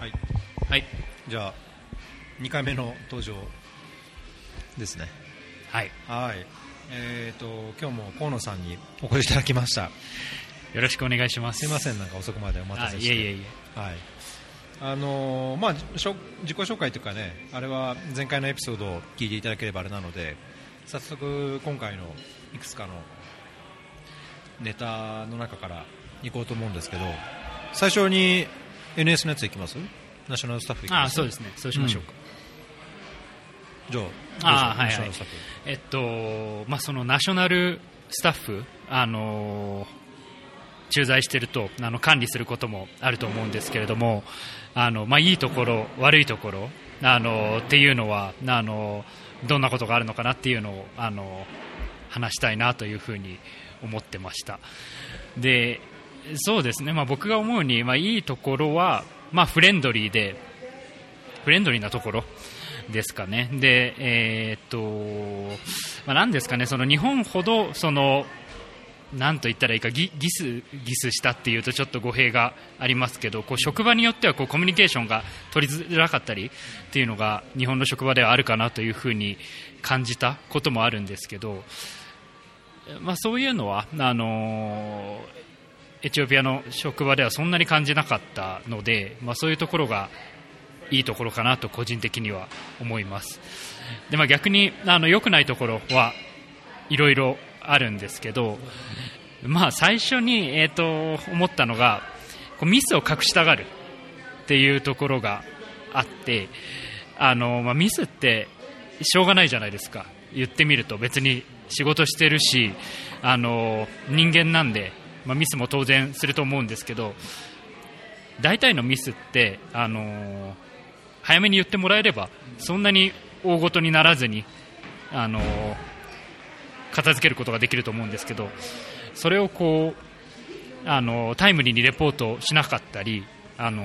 はい、はい、じゃあ2回目の登場ですね。はい。はい。えーと今日も河野さんにお越しいただきました。よろしくお願いします。すいませんなんか遅くまでお待たせして。いえいえはい。あのーまあ、自己紹介というかねあれは前回のエピソードを聞いていただければあれなので早速今回のいくつかのネタの中からいこうと思うんですけど最初に NS のやついきます？ナショナルスタッフいきます？あそうですね。そうしましょうか、じゃああはいはい。えっとまあそのナショナルスタッフあのー駐在しているとあの管理することもあると思うんですけれどもあの、まあ、いいところ、悪いところあのっていうのはあのどんなことがあるのかなっていうのをあの話したいなというふうに思ってました。でそうですね、まあ、僕が思うに、まあ、いいところは、まあ、フレンドリーでフレンドリーなところですかね。で、えーっとまあ、なんですかね。その日本ほどそのなんと言ったらいいかギギスギスしたっていうとちょっと語弊がありますけどこう職場によってはこうコミュニケーションが取りづらかったりっていうのが日本の職場ではあるかなというふうに感じたこともあるんですけど、まあ、そういうのはあのエチオピアの職場ではそんなに感じなかったので、まあ、そういうところがいいところかなと個人的には思います。で、まあ、逆にあの良くないところはいろいろあるんですけど、まあ、最初に、えー、と思ったのがこうミスを隠したがるっていうところがあってあの、まあ、ミスってしょうがないじゃないですか。言ってみると別に仕事してるしあの人間なんで、まあ、ミスも当然すると思うんですけど大体のミスってあの早めに言ってもらえればそんなに大ごとにならずにあの片付けることができると思うんですけどそれをこうあのタイムリーにレポートしなかったりあの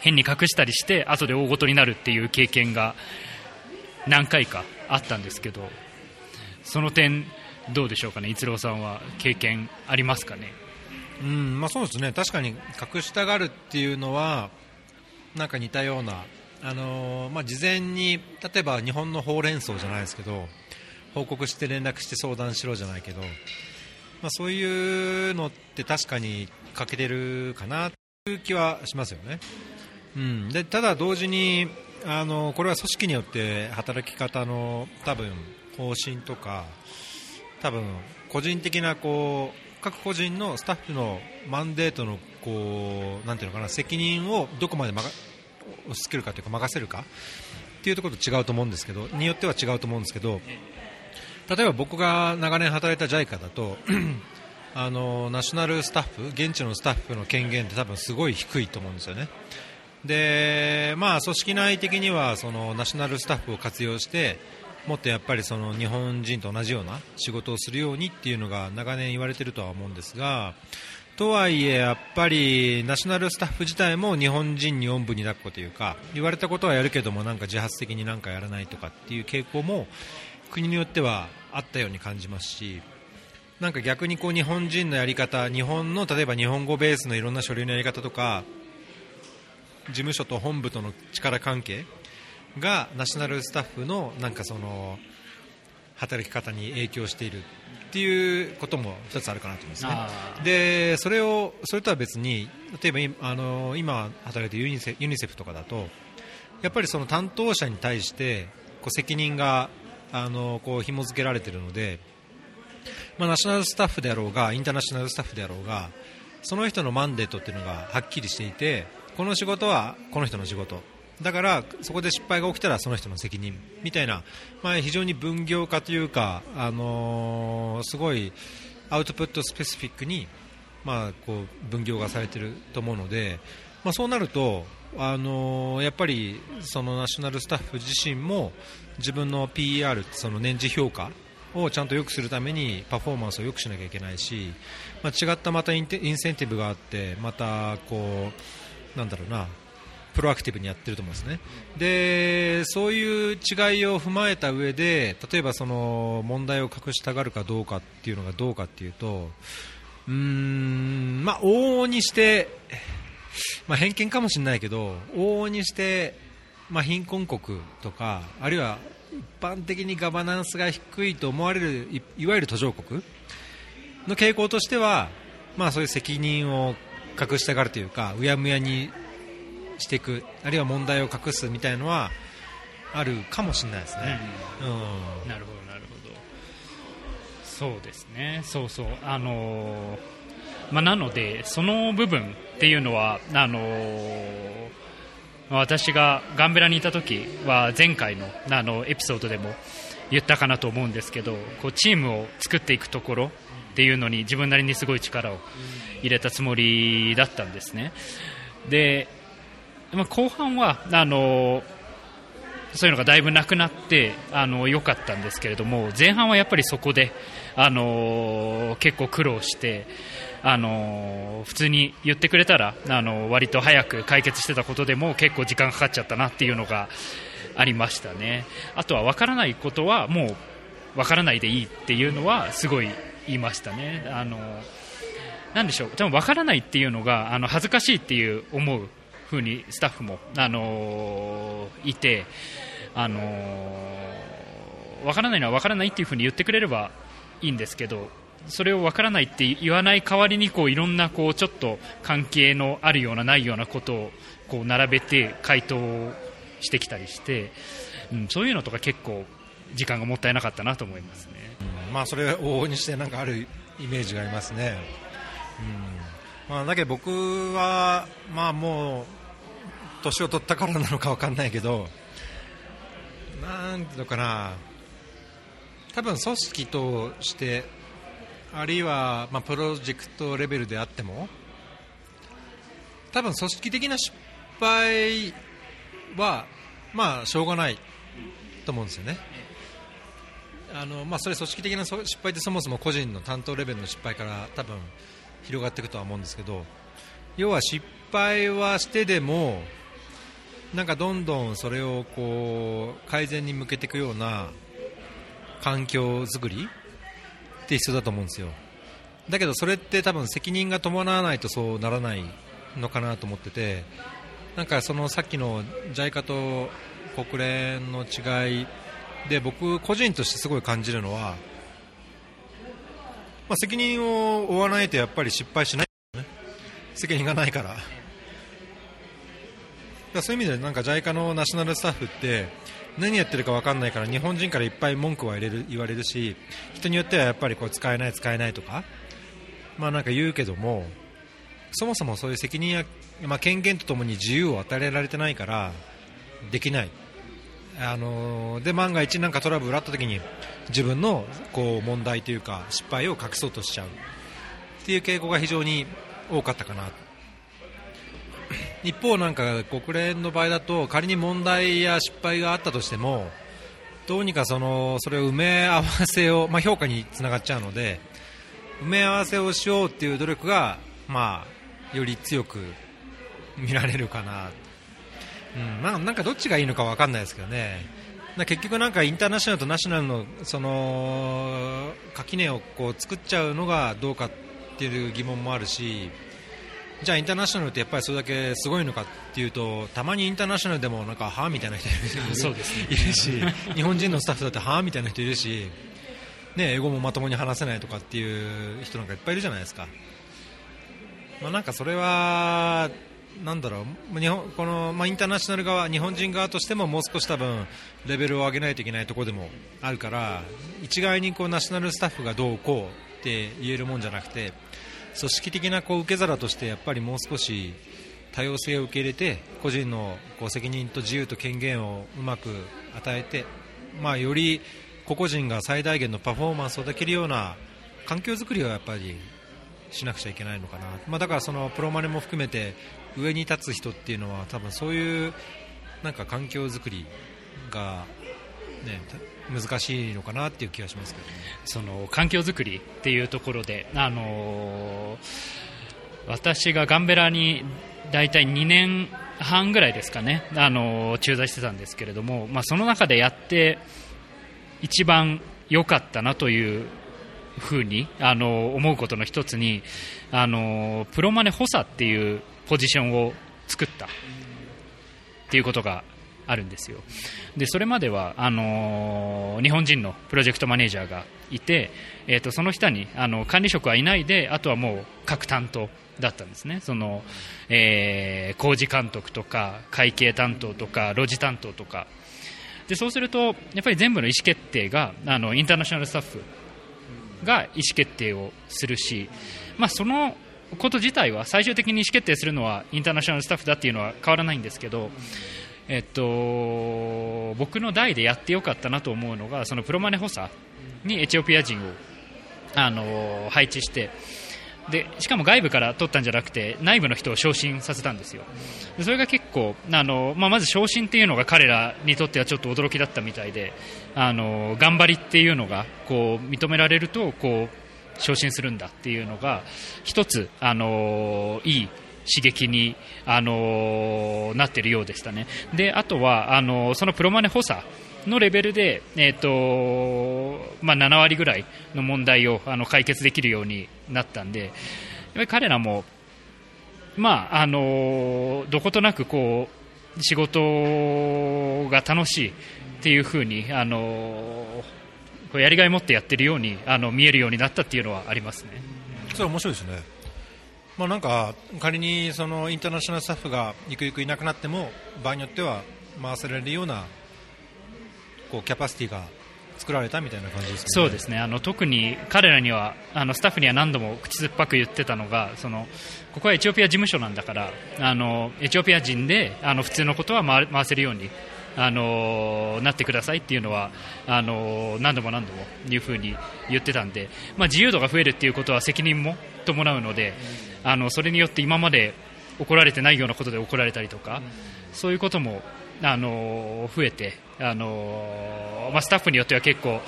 変に隠したりして後で大ごとになるっていう経験が何回かあったんですけどその点どうでしょうかね？逸郎さんは経験ありますかね？うんまあ、そうですね。確かに隠したがるっていうのはなんか似たような、あのーまあ、事前に例えば日本のほうれん草じゃないですけど報告して連絡して相談しろじゃないけど、まあ、そういうのって確かに欠けてるかなという気はしますよね。うん、でただ同時にあのこれは組織によって働き方の多分方針とか多分個人的なこう各個人のスタッフのマンデートのこうなんていうのかな責任をどこまでまが押し付けるかというか任せるかっていうところと違うと思うんですけどによっては違うと思うんですけど例えば僕が長年働いた JICA だと あのナショナルスタッフ現地のスタッフの権限って多分すごい低いと思うんですよね。でまあ、組織内的にはそのナショナルスタッフを活用してもっとやっぱりその日本人と同じような仕事をするようにっていうのが長年言われているとは思うんですがとはいえやっぱりナショナルスタッフ自体も日本人におんぶに抱っこというか言われたことはやるけどもなんか自発的になんかやらないとかっていう傾向も国によってはあったように感じますしなんか逆にこう日本人のやり方日本の例えば日本語ベースのいろんな書類のやり方とか事務所と本部との力関係がナショナルスタッフのなんかその働き方に影響しているっていうことも一つあるかなと思いますね。でそれをそれとは別に例えばあの今働いているユニセユニセフとかだとやっぱりその担当者に対してこう責任があのこう紐付けられているので、まあ、ナショナルスタッフであろうがインターナショナルスタッフであろうがその人のマンデートっていうのがはっきりしていてこの仕事はこの人の仕事だからそこで失敗が起きたらその人の責任みたいな、まあ、非常に分業化というか、あのーすごいアウトプットスペシフィックに、まあ、こう分業化されていると思うので、まあ、そうなると、あのーやっぱりそのナショナルスタッフ自身も自分の PR その年次評価をちゃんと良くするためにパフォーマンスを良くしなきゃいけないし、まあ、違ったまたインテインセンティブがあってまたこうなんだろうなプロアクティブにやってると思うんですね。でそういう違いを踏まえた上で例えばその問題を隠したがるかどうかっていうのがどうかっていうとうーんまあ往々にしてまあ、偏見かもしれないけど往々にして、まあ、貧困国とかあるいは一般的にガバナンスが低いと思われるいいわゆる途上国の傾向としては、まあ、そういう責任を隠したがるというかうやむやにしていくあるいは問題を隠すみたいなのはあるかもしれないですね。うん、うん、なるほどなるほど。そうですね。そうそう。あのーまあ、なので、その部分っていうのはあのー、私がガンベラにいた時は前回のあのエピソードでも言ったかなと思うんですけどこうチームを作っていくところっていうのに自分なりにすごい力を入れたつもりだったんですね。で、まあ、後半はあのそういうのがだいぶなくなってあの良かったんですけれども前半はやっぱりそこであの結構苦労してあの普通に言ってくれたらあの割と早く解決してたことでも結構時間かかっちゃったなっていうのがありましたね。あとは分からないことはもう分からないでいいっていうのはすごい言いましたね。あのなんでしょう多分分からないっていうのがあの恥ずかしいっていう思うふうにスタッフも、あのいて、あの分からないのは分からないっていうふうに言ってくれればいいんですけどそれを分からないって言わない代わりにこういろんなこうちょっと関係のあるようなないようなことをこう並べて回答してきたりして、うん、そういうのとか結構時間がもったいなかったなと思いますね、うん、まあ、それを往々にしてなんかあるイメージがありますね、うん。まあ、だけど僕は、まあ、もう年を取ったからなのか分かんないけどなんていうのかな多分組織としてあるいは、まあ、プロジェクトレベルであっても多分組織的な失敗は、まあ、しょうがないと思うんですよね。あのまあ、それ組織的な失敗ってそもそも個人の担当レベルの失敗から多分広がっていくとは思うんですけど要は失敗はしてでもなんかどんどんそれをこう改善に向けていくような環境づくりって必要だと思うんですよ。だけどそれって多分責任が伴わないとそうならないのかなと思っててなんかそのさっきの JICA と国連の違いで僕個人としてすごい感じるのは、まあ、責任を負わないとやっぱり失敗しない、ね、責任がないから。そういう意味でなんか JICA のナショナルスタッフって何やってるか分かんないから日本人からいっぱい文句は言われる言われるし人によってはやっぱりこう使えない使えないとかまあなんか言うけどもそもそもそういう責任や、まあ、権限とともに自由を与えられてないからできない。あので万が一なんかトラブルあった時に自分のこう問題というか失敗を隠そうとしちゃう。っていう傾向が非常に多かったかな。一方、なんか国連の場合だと仮に問題や失敗があったとしてもどうにかそのそれを埋め合わせを、まあ、評価につながっちゃうので埋め合わせをしようっていう努力が、まあ、より強く見られるかな。うんまあ、なんかどっちがいいのか分かんないですけどね、結局なんかインターナショナルとナショナルのその垣根をこう作っちゃうのがどうかっていう疑問もあるし、じゃあインターナショナルってやっぱりそれだけすごいのかっていうとたまにインターナショナルでもなんかはあみたいな人いるそうです、ね、いるし日本人のスタッフだってはあみたいな人いるし、ね、英語もまともに話せないとかっていう人なんかいっぱいいるじゃないですか。まあ、なんかそれはなんだろう。日本この、まあ、インターナショナル側日本人側としてももう少し多分レベルを上げないといけないところでもあるから一概にこうナショナルスタッフがどうこうって言えるもんじゃなくて組織的なこう受け皿としてやっぱりもう少し多様性を受け入れて個人のこう責任と自由と権限をうまく与えて、まあ、より個々人が最大限のパフォーマンスをできるような環境づくりをやっぱりしなくちゃいけないのかな、まあ、だからそのプロマネも含めて上に立つ人っていうのは多分そういうなんか環境づくりが、ね、難しいのかなっていう気がしますけど、ね、その環境づくりっていうところで、あのー、私がガンベラに大体2年半ぐらいですかね、あのー、駐在してたんですけれども、まあ、その中でやって一番良かったなというふうに、あのー、思うことの一つに、あのプロマネ補佐っていうポジションを作ったっていうことがあるんですよ。でそれまではあのー日本人のプロジェクトマネージャーがいて、えー、とその下にあの管理職はいないであとはもう各担当だったんですね。その、えー工事監督とか会計担当とかロジ担当とか。でそうするとやっぱり全部の意思決定があのインターナショナルスタッフが意思決定をするし、まあ、そのこと自体は最終的に意思決定するのはインターナショナルスタッフだっていうのは変わらないんですけど、えっと、僕の代でやってよかったなと思うのがそのプロマネ補佐にエチオピア人をあの配置してでしかも外部から取ったんじゃなくて内部の人を昇進させたんですよ。でそれが結構あの、まあ、まず昇進っていうのが彼らにとってはちょっと驚きだったみたいであの頑張りっていうのがこう認められるとこう昇進するんだっていうのが一つあのいい刺激に、あのなっているようでしたねであとはあのそのプロマネ補佐のレベルで、えーとまあ、7割ぐらいの問題をあの解決できるようになったんでやっぱり彼らも、まああのどことなくこう仕事が楽しいっていう風に、あのやりがいを持ってやってるようにあの見えるようになったっていうのはありますね。それ面白いですね、まあ、なんか仮にそのインターナショナルスタッフがゆくゆくいなくなっても場合によっては回せられるようなこうキャパシティが作られたみたいな感じですかね。そうですねあの特に彼らにはあのスタッフには何度も口酸っぱく言ってたのがそのここはエチオピア事務所なんだからあのエチオピア人であの普通のことは回回せるようにあのなってくださいっていうのはあの何度も何度もいうふうに言ってたんで、まあ、自由度が増えるっていうことは責任も伴うのであのそれによって今まで怒られてないようなことで怒られたりとかそういうこともあの増えてあの、まあ、スタッフによっては結構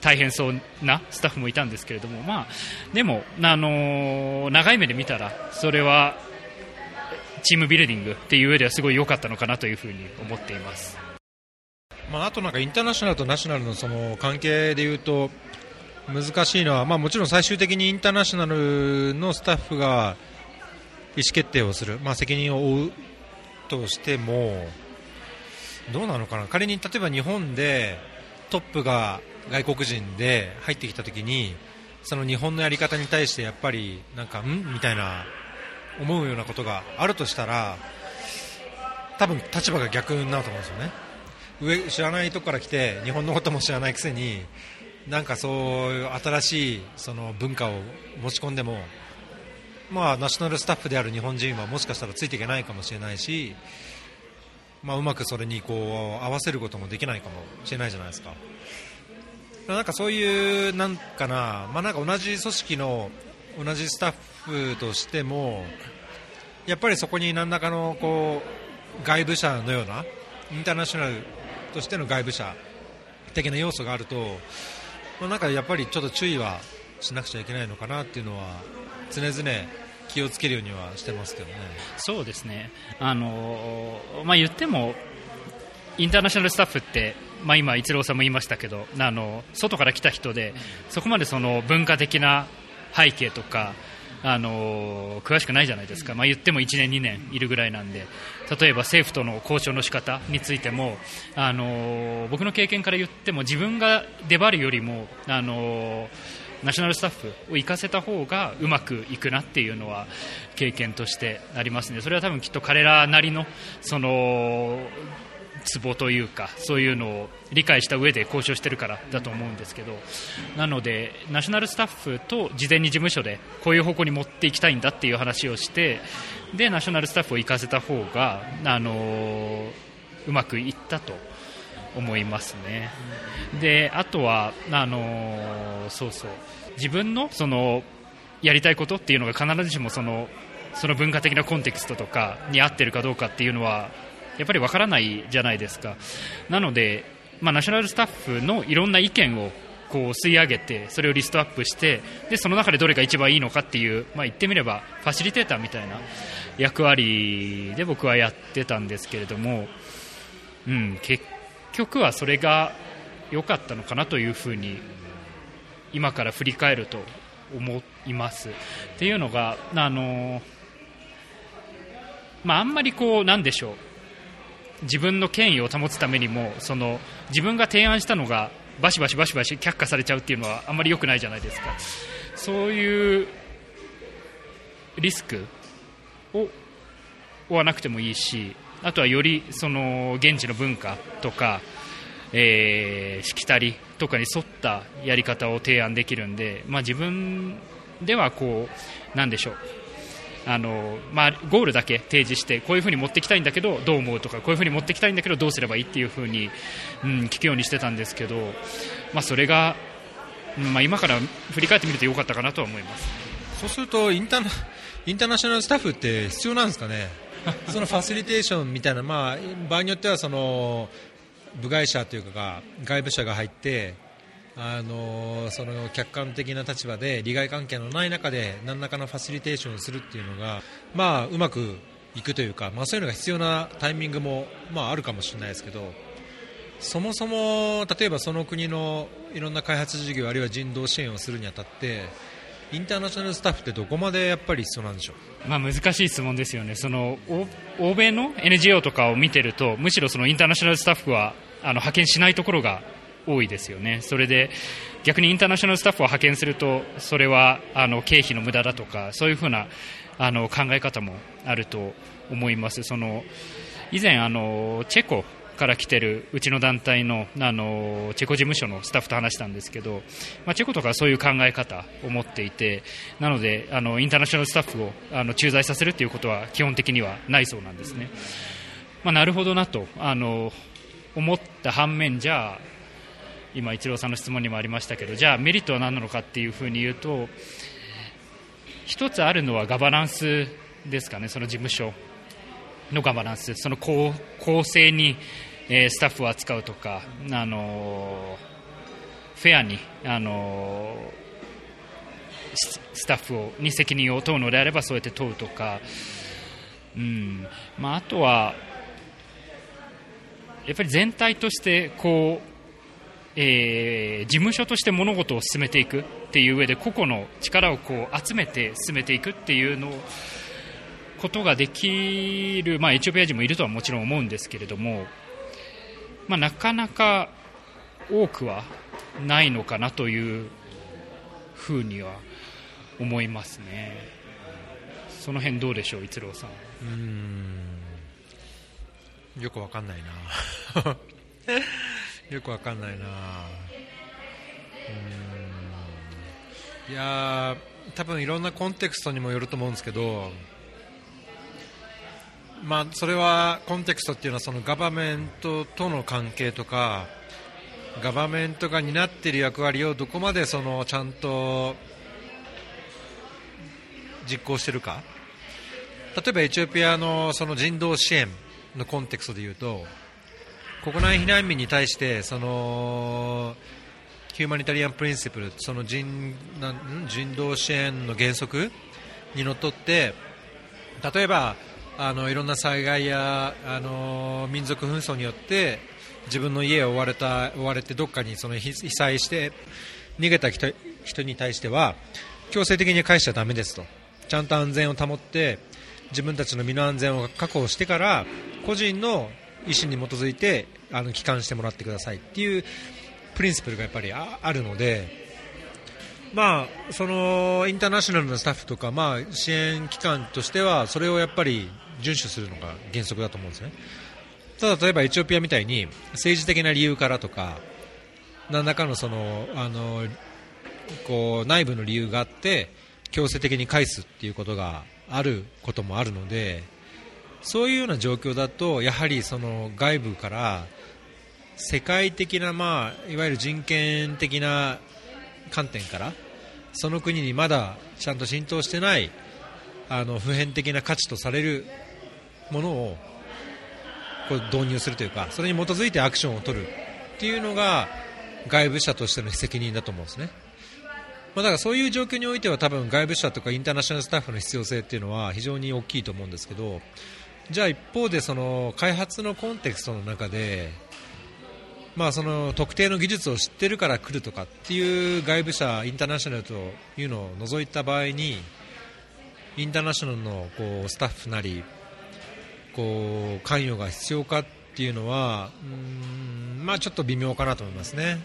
大変そうなスタッフもいたんですけれども、まあ、でも、あの長い目で見たらそれはチームビルディングっていう上ではすごい良かったのかなというふうに思っています。まあ、あとなんかインターナショナルとナショナルのその関係でいうと難しいのは、まあ、もちろん最終的にインターナショナルのスタッフが意思決定をする、まあ、責任を負うとしてもどうなのかな。仮に例えば日本でトップが外国人で入ってきたときにその日本のやり方に対してやっぱりなんかん？みたいな思うようなことがあるとしたら多分立場が逆になると思うんですよね。上知らないとこから来て日本のことも知らないくせになんかそういう新しいその文化を持ち込んでも、まあ、ナショナルスタッフである日本人はもしかしたらついていけないかもしれないし、まあ、うまくそれにこう合わせることもできないかもしれないじゃないですか。なんかそういうなんかな、まあ、なんか同じ組織の同じスタッフとしてもやっぱりそこに何らかのこう外部者のようなインターナショナルとしての外部者的な要素があると、まあ、なんかやっぱりちょっと注意はしなくちゃいけないのかなっていうのは常々気をつけるようにはしてますけどね。そうですね。あの、まあ、言ってもインターナショナルスタッフって、まあ、今、逸郎さんも言いましたけどあの外から来た人でそこまでその文化的な背景とかあの詳しくないじゃないですか、まあ、言っても1年、2年いるぐらいなんで。例えば政府との交渉の仕方についてもあの僕の経験から言っても自分が出張るよりもあのナショナルスタッフを行かせた方がうまくいくなっていうのは経験としてありますね。それは多分きっと彼らなりのそのツボというかそういうのを理解した上で交渉してるからだと思うんですけどなのでナショナルスタッフと事前に事務所でこういう方向に持っていきたいんだっていう話をしてでナショナルスタッフを行かせた方があのうまくいったと思いますね。であとはあのそうそう自分のそのやりたいことっていうのが必ずしもそのその文化的なコンテクストとかに合ってるかどうかっていうのはやっぱりわからないじゃないですか。なので、まあ、ナショナルスタッフのいろんな意見をこう吸い上げてそれをリストアップしてでその中でどれが一番いいのかっていう、まあ、言ってみればファシリテーターみたいな役割で僕はやってたんですけれども、うん、結局はそれが良かったのかなというふうに今から振り返ると思います。っていうのがあのまあ、あんまりこうなんでしょう自分の権威を保つためにもその自分が提案したのがバシバシバシバシ却下されちゃうっていうのはあんまり良くないじゃないですか。そういうリスクを負わなくてもいいしあとはよりその現地の文化とか、えー、しきたりとかに沿ったやり方を提案できるんで、まあ、自分ではこうなんでしょうあのまあ、ゴールだけ提示してこういうふうに持ってきたいんだけどどう思うとかこういうふうに持ってきたいんだけどどうすればいいっていうふうに、うん、聞くようにしてたんですけど、まあ、それが、まあ、今から振り返ってみるとよかったかなとは思います。そうするとインターインターナショナルスタッフって必要なんですかね？そのファシリテーションみたいな、まあ、場合によってはその部外者というか外部者が入ってあのその客観的な立場で利害関係のない中で何らかのファシリテーションをするっていうのが、まあ、うまくいくというか、まあ、そういうのが必要なタイミングも、まあ、あるかもしれないですけどそもそも例えばその国のいろんな開発事業あるいは人道支援をするにあたってインターナショナルスタッフってどこまでやっぱり必要なんでしょう、まあ、難しい質問ですよね。その欧米の NGO とかを見てるとむしろそのインターナショナルスタッフはあの派遣しないところが多いですよね、それで逆にインターナショナルスタッフを派遣するとそれはあの経費の無駄だとかそういうふうなあの考え方もあると思います。その以前あのチェコから来てるうちの団体のあのチェコ事務所のスタッフと話したんですけど、まあ、チェコとかはそういう考え方を持っていてなのであのインターナショナルスタッフをあの駐在させるということは基本的にはないそうなんですね、まあ、なるほどなとあの思った反面じゃあ今、イチローさんの質問にもありましたけどじゃあメリットは何なのかっていうふうに言うと一つあるのはガバナンスですかね、その事務所のガバナンス、その公公正に、えー、スタッフを扱うとか、あのー、フェアに、あのー、スタッフをに責任を問うのであればそうやって問うとか、うん。まあ、あとはやっぱり全体としてこうえー、事務所として物事を進めていくっていう上で個々の力をこう集めて進めていくっていうのことができる、まあ、エチオピア人もいるとはもちろん思うんですけれども、まあ、なかなか多くはないのかなというふうには思いますね。その辺どうでしょう、逸郎さん。うんよくわかんないな。よくわかんないな。うん。いや多分いろんなコンテクストにもよると思うんですけどまあそれはコンテクストっていうのはそのガバメントとの関係とかガバメントが担っている役割をどこまでそのちゃんと実行しているか。例えばエチオピアのその人道支援のコンテクストでいうと国内避難民に対してそのヒューマニタリアン・プリンシプルその人なん人道支援の原則にのっとって例えばあのいろんな災害やあの民族紛争によって自分の家を追われた追われてどっかにその被災して逃げた人人に対しては強制的に返しちゃだめですと。ちゃんと安全を保って自分たちの身の安全を確保してから個人の意思に基づいてあの帰還してもらってくださいっていうプリンシプルがやっぱりあるので、まあ、そのインターナショナルのスタッフとか、まあ、支援機関としてはそれをやっぱり遵守するのが原則だと思うんですね。ただ例えばエチオピアみたいに政治的な理由からとか何らかのそのあのこう内部の理由があって強制的に返すっていうことがあることもあるのでそういうような状況だとやはりその外部から世界的な、まあ、いわゆる人権的な観点からその国にまだちゃんと浸透してないあの普遍的な価値とされるものをこう導入するというかそれに基づいてアクションを取るっていうのが外部者としての責任だと思うんですね。まあ、だからそういう状況においては多分外部者とかインターナショナルスタッフの必要性っていうのは非常に大きいと思うんですけどじゃあ一方でその開発のコンテクストの中で、まあ、その特定の技術を知ってるから来るとかっていう外部者インターナショナルというのを除いた場合にインターナショナルのこうスタッフなりこう関与が必要かっていうのはうんまあちょっと微妙かなと思いますね。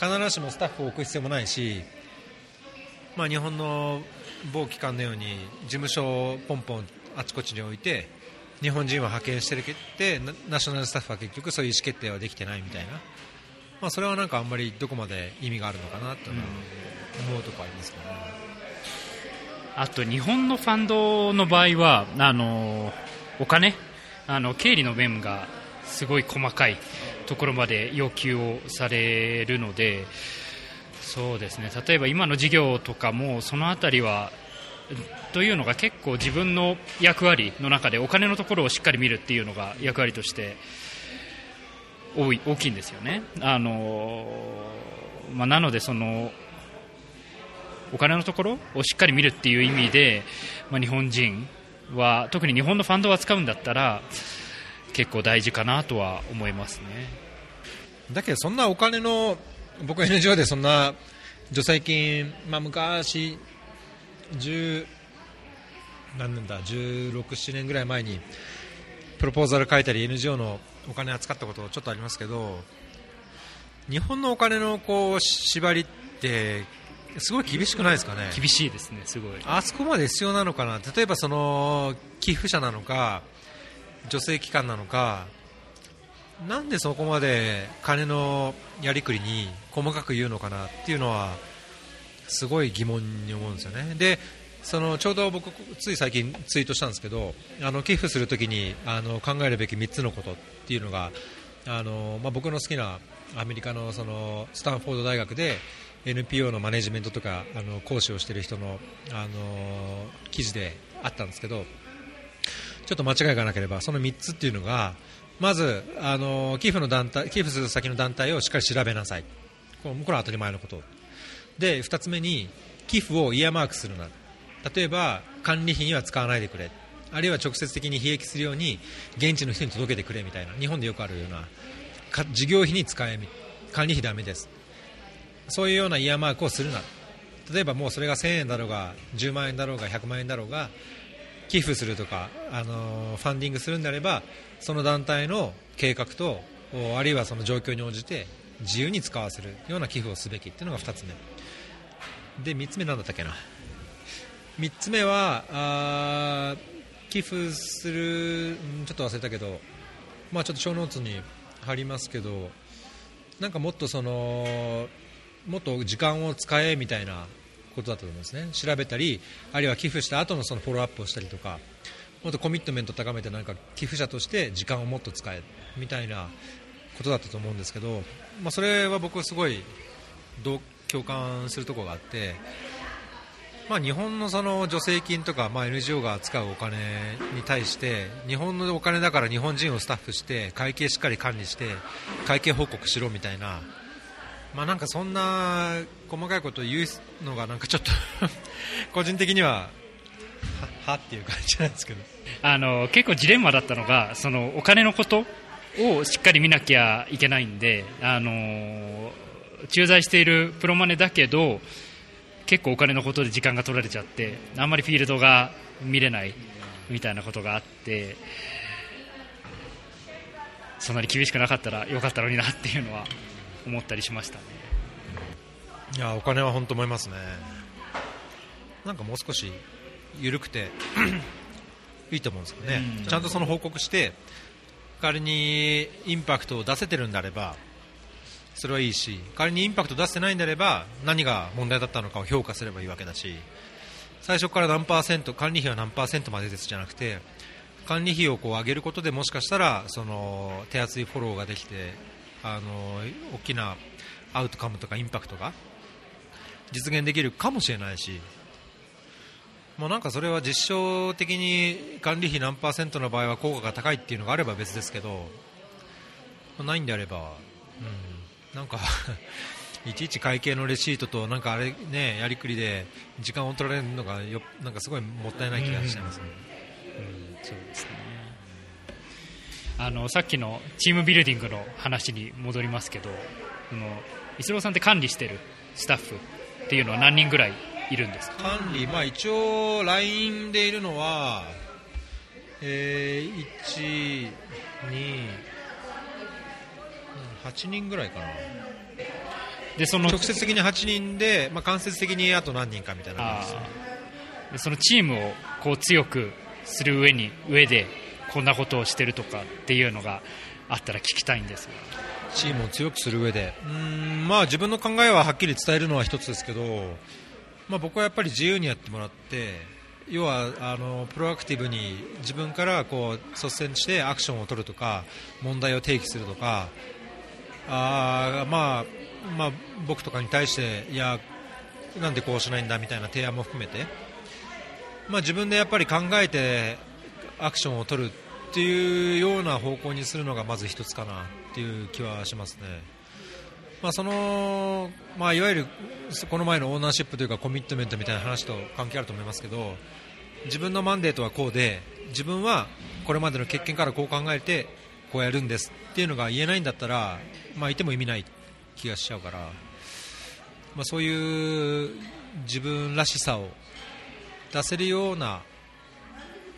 必ずしもスタッフを置く必要もないし、まあ、日本の某機関のように事務所をポンポンあちこちに置いて日本人は派遣してるけてナショナルスタッフは結局そういう意思決定はできてないみたいな、まあ、それはなんかあんまりどこまで意味があるのかなと思うところありますけどね。あと日本のファンドの場合はあのお金あの経理の面がすごい細かいところまで要求をされるのでそうですね。例えば今の事業とかもその辺りはというのが結構自分の役割の中でお金のところをしっかり見るっていうのが役割として多い大きいんですよね。あのまあ、なのでそのお金のところをしっかり見るっていう意味で、まあ、日本人は特に日本のファンドを扱うんだったら結構大事かなとは思いますねだけどそんなお金の僕 NGO でそんな助成金、まあ、昔10何年だ？16、7年ぐらい前にプロポーザル書いたり NGO のお金扱ったことちょっとありますけど日本のお金のこう縛りってすごい厳しくないですかね？厳しいですねすごい。あそこまで必要なのかな？例えばその寄付者なのか助成機関なのかなんでそこまで金のやりくりに細かく言うのかなっていうのはすごい疑問に思うんですよね。でそのちょうど僕、つい最近ツイートしたんですけどあの寄付するときにあの考えるべき3つのことっていうのがあの、まあ、僕の好きなアメリカのそのスタンフォード大学で NPO のマネジメントとかあの講師をしている人のあの記事であったんですけどちょっと間違いがなければその3つっていうのがまずあの寄付の団体寄付する先の団体をしっかり調べなさいこれは当たり前のことで2つ目に寄付をイヤーマークするな。例えば管理費には使わないでくれ。あるいは直接的に利益するように現地の人に届けてくれみたいな。日本でよくあるような事業費に使え管理費だめです。そういうようなイヤーマークをするな。例えばもうそれが1000円だろうが10万円だろうが100万円だろうが寄付するとか、あのファンディングするんであればその団体の計画とあるいはその状況に応じて自由に使わせるような寄付をすべきというのが2つ目。で3つ目なんだったっけな？3つ目はあ寄付するちょっと忘れたけど、まあ、ちょっと小ノーツに貼りますけどなんかもっとそのもっと時間を使えみたいなことだったと思いますね。調べたりあるいは寄付した後のそのフォローアップをしたりとかもっとコミットメントを高めてなんか寄付者として時間をもっと使えみたいなことだったと思うんですけど、まあ、それは僕はすごい共感するところがあって、まあ、日本のその助成金とか、まあ、NGO が使うお金に対して日本のお金だから日本人をスタッフして会計しっかり管理して会計報告しろみたいなまあ、なんかそんな細かいことを言うのがなんかちょっと 個人的にははっていう感じなんですけど。あの結構ジレンマだったのがそのお金のことをしっかり見なきゃいけないんであの駐在しているプロマネだけど結構お金のことで時間が取られちゃってあんまりフィールドが見れないみたいなことがあってそんなに厳しくなかったらよかったのになっていうのは思ったりしましたね。いやお金は本当思いますね。なんかもう少し緩くて いいと思うんですよね、ちゃんとその報告して仮にインパクトを出せてるんであればそれはいいし仮にインパクト出してないんであれば何が問題だったのかを評価すればいいわけだし最初から何パーセント管理費は何パーセントまでですじゃなくて管理費をこう上げることでもしかしたらその手厚いフォローができてあの大きなアウトカムとかインパクトが実現できるかもしれないし、もうなんかそれは実証的に管理費何パーセントの場合は効果が高いっていうのがあれば別ですけど、ないんであれば、うん、なんか いちいち会計のレシートとなんかあれ、ね、やりくりで時間を取られるのがよなんかすごいもったいない気がしちゃいますね。うん、そうですね。あのさっきのチームビルディングの話に戻りますけどそのイスローさんって管理してるスタッフっていうのは何人ぐらいいるんですか？管理、まあ、一応 LINE でいるのはえー、1、2、8人ぐらいかな。でその直接的に8人で、まあ、間接的にあと何人かみたいな感じでそのチームをこう強くする上に上でこんなことをしてるとかっていうのがあったら聞きたいんですが。チームを強くする上で。うーん、まあ、自分の考えははっきり伝えるのは一つですけど、まあ、僕はやっぱり自由にやってもらって要はあのプロアクティブに自分からこう率先してアクションを取るとか問題を提起するとかあ、まあまあ、僕とかに対していやなんでこうしないんだみたいな提案も含めて、まあ、自分でやっぱり考えてアクションを取るっていうような方向にするのがまず一つかなっていう気はしますね。まあ、そのまあ、いわゆるこの前のオーナーシップというかコミットメントみたいな話と関係あると思いますけど自分のマンデートはこうで自分はこれまでの経験からこう考えてこうやるんですっていうのが言えないんだったら、まあ、いても意味ない気がしちゃうから、まあ、そういう自分らしさを出せるような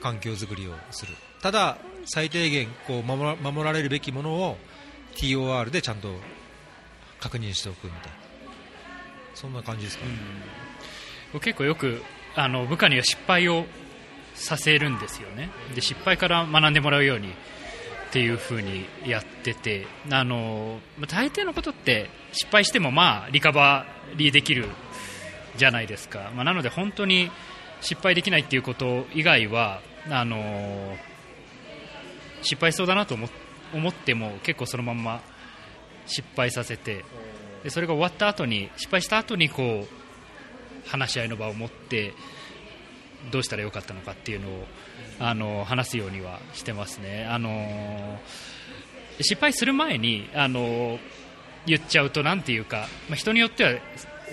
環境づくりをする。ただ最低限こう守ら守られるべきものを TOR でちゃんと確認しておくみたいな。そんな感じですかね、僕結構よくあの部下には失敗をさせるんですよね。で失敗から学んでもらうようにっていう風にやっててあの大抵のことって失敗してもまあリカバリーできるじゃないですか、まあ、なので本当に失敗できないっていうこと以外はあの失敗しそうだなと思っても結構そのまま失敗させてでそれが終わった後に失敗した後にこう話し合いの場を持ってどうしたらよかったのかっていうのをあの話すようにはしてますね。あの失敗する前にあの言っちゃうとなんていうか、まあ、人によっては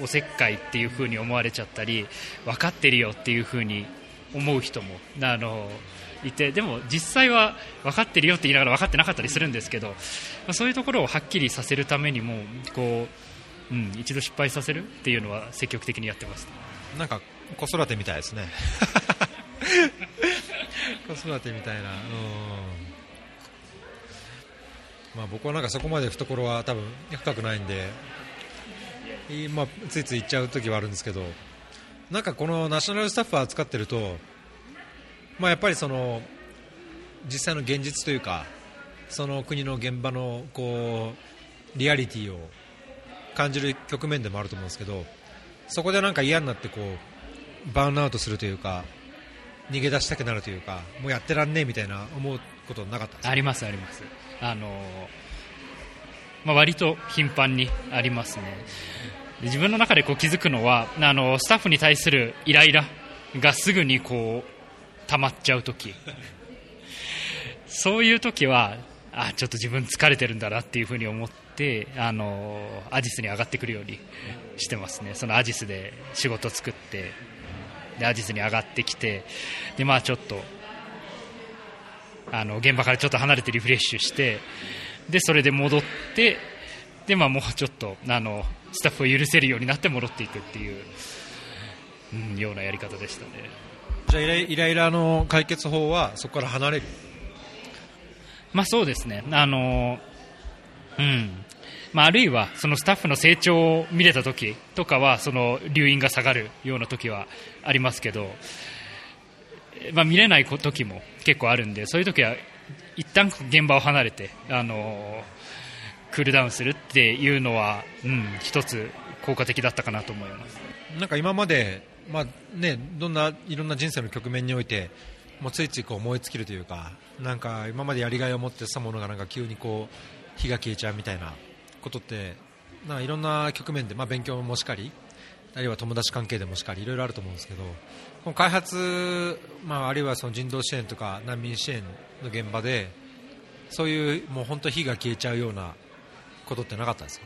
おせっかいっていう風に思われちゃったり分かってるよっていう風に思う人もあのいてでも実際は分かってるよって言いながら分かってなかったりするんですけど、まあ、そういうところをはっきりさせるためにもこう、うん、一度失敗させるっていうのは積極的にやってます。なんか子育てみたいですね子育てみたいな、うん。まあ、僕はなんかそこまで懐は多分深くないんで、まあ、ついつい言っちゃう時はあるんですけど。なんかこのナショナルスタッフを扱ってると、まあ、やっぱりその実際の現実というかその国の現場のこうリアリティを感じる局面でもあると思うんですけどそこでなんか嫌になってこうバーンアウトするというか逃げ出したくなるというかもうやってらんねえみたいな思うことなかったですか？ありますあります。あの、まあ、割と頻繁にありますね。で自分の中でこう気づくのはあのスタッフに対するイライラがすぐにこう溜まっちゃう時。そういう時はあちょっと自分疲れてるんだなっていうふうに思ってあのアジスに上がってくるようにしてますね。そのアジスで仕事作ってでアジスに上がってきてでまあちょっとあの現場からちょっと離れてリフレッシュしてでそれで戻ってで、まあ、もうちょっとあのスタッフを許せるようになって戻っていくっていう、うん、ようなやり方でしたね。じゃあイライラの解決法はそこから離れる？まあそうですね。あの、うん。まああるいはそのスタッフの成長を見れた時とかはその留飲が下がるような時はありますけど、まあ見れない時も結構あるんで、そういう時は一旦現場を離れて、あの、クールダウンするっていうのは、うん、一つ効果的だったかなと思います。なんか今まで、まあね、どんないろんな人生の局面においてもうついついこう燃え尽きるというかなんか今までやりがいを持ってたものがなんか急にこう火が消えちゃうみたいなことってないろんな局面で、まあ、勉強もしかりあるいは友達関係でもしかりいろいろあると思うんですけどこの開発、まあ、あるいはその人道支援とか難民支援の現場でそういうもう本当火が消えちゃうようなことってなかったですか？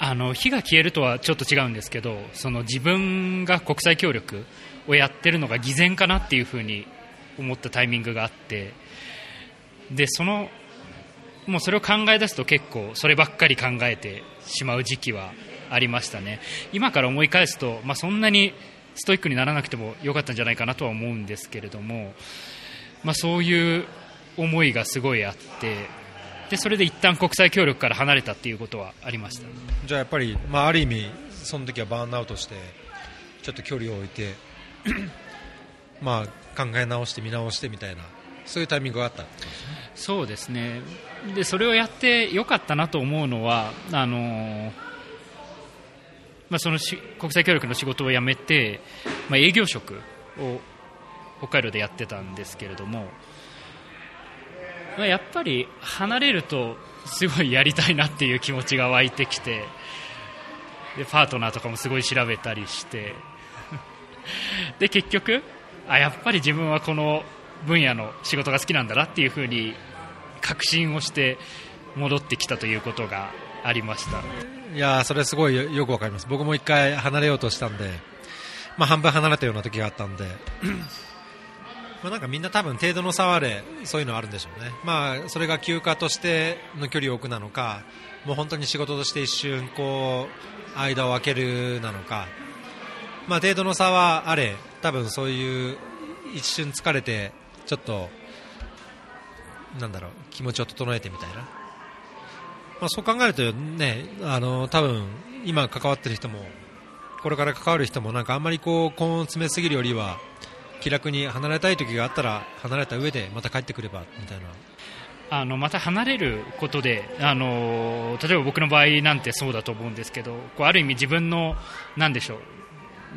あの火が消えるとはちょっと違うんですけどその自分が国際協力をやってるのが偽善かなっていうふうに思ったタイミングがあってでそのもうそれを考え出すと結構そればっかり考えてしまう時期はありましたね。今から思い返すと、まあ、そんなにストイックにならなくてもよかったんじゃないかなとは思うんですけれどもまあ、そういう思いがすごいあってでそれで一旦国際協力から離れたっていうことはありました。じゃあやっぱり、まあ、ある意味その時はバーンアウトしてちょっと距離を置いて まあ考え直して見直してみたいなそういうタイミングがあったそうですね。でそれをやってよかったなと思うのはあのまあ、その国際協力の仕事を辞めて、まあ、営業職を北海道でやってたんですけれども、まあ、やっぱり離れるとすごいやりたいなっていう気持ちが湧いてきてでパートナーとかもすごい調べたりして で結局あやっぱり自分はこの分野の仕事が好きなんだなっていうふうに確信をして戻ってきたということがありました。いやそれすごいよくわかります。僕も一回離れようとしたんで、まあ、半分離れたような時があったんで まあなんかみんな多分程度の差はあれそういうのはあるんでしょうね、まあ、それが休暇としての距離を置くなのかもう本当に仕事として一瞬こう間を空けるなのか、まあ、程度の差はあれ多分そういう一瞬疲れてちょっとなんだろう気持ちを整えてみたいな、まあ、そう考えるとねあの多分今関わってる人もこれから関わる人もなんかあんまりこう根を詰めすぎるよりは気楽に離れたい時があったら離れた上でまた帰ってくればみたいな。あのまた離れることであの例えば僕の場合なんてそうだと思うんですけどこうある意味自分のなんでしょう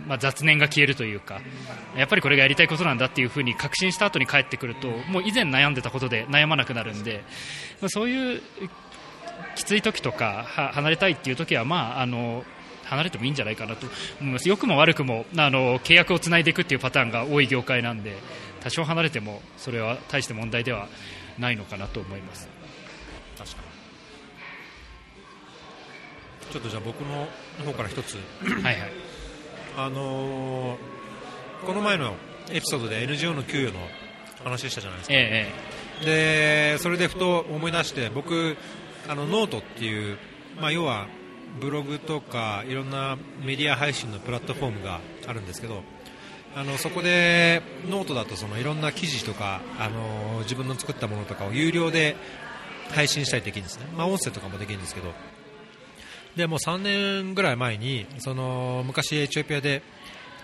まあ、雑念が消えるというかやっぱりこれがやりたいことなんだっていうふうに確信した後に帰ってくるともう以前悩んでたことで悩まなくなるんで、まあ、そういうきつい時とか離れたいっていう時はまああの離れてもいいんじゃないかなと思います。良くも悪くもあの契約をつないでいくっていうパターンが多い業界なんで多少離れてもそれは大して問題ではないのかなと思います。確かに。ちょっとじゃあ僕の方から一つ。はいはいあのー、この前のエピソードで NGO の給与の話したじゃないですか、ええ、でそれでふと思い出して僕あのノートっていう、まあ、要はブログとかいろんなメディア配信のプラットフォームがあるんですけどあのそこでノートだとそのいろんな記事とか、あの自分の作ったものとかを有料で配信したりできるんですね、まあ、音声とかもできるんですけどでも3年ぐらい前にその昔エチオピアで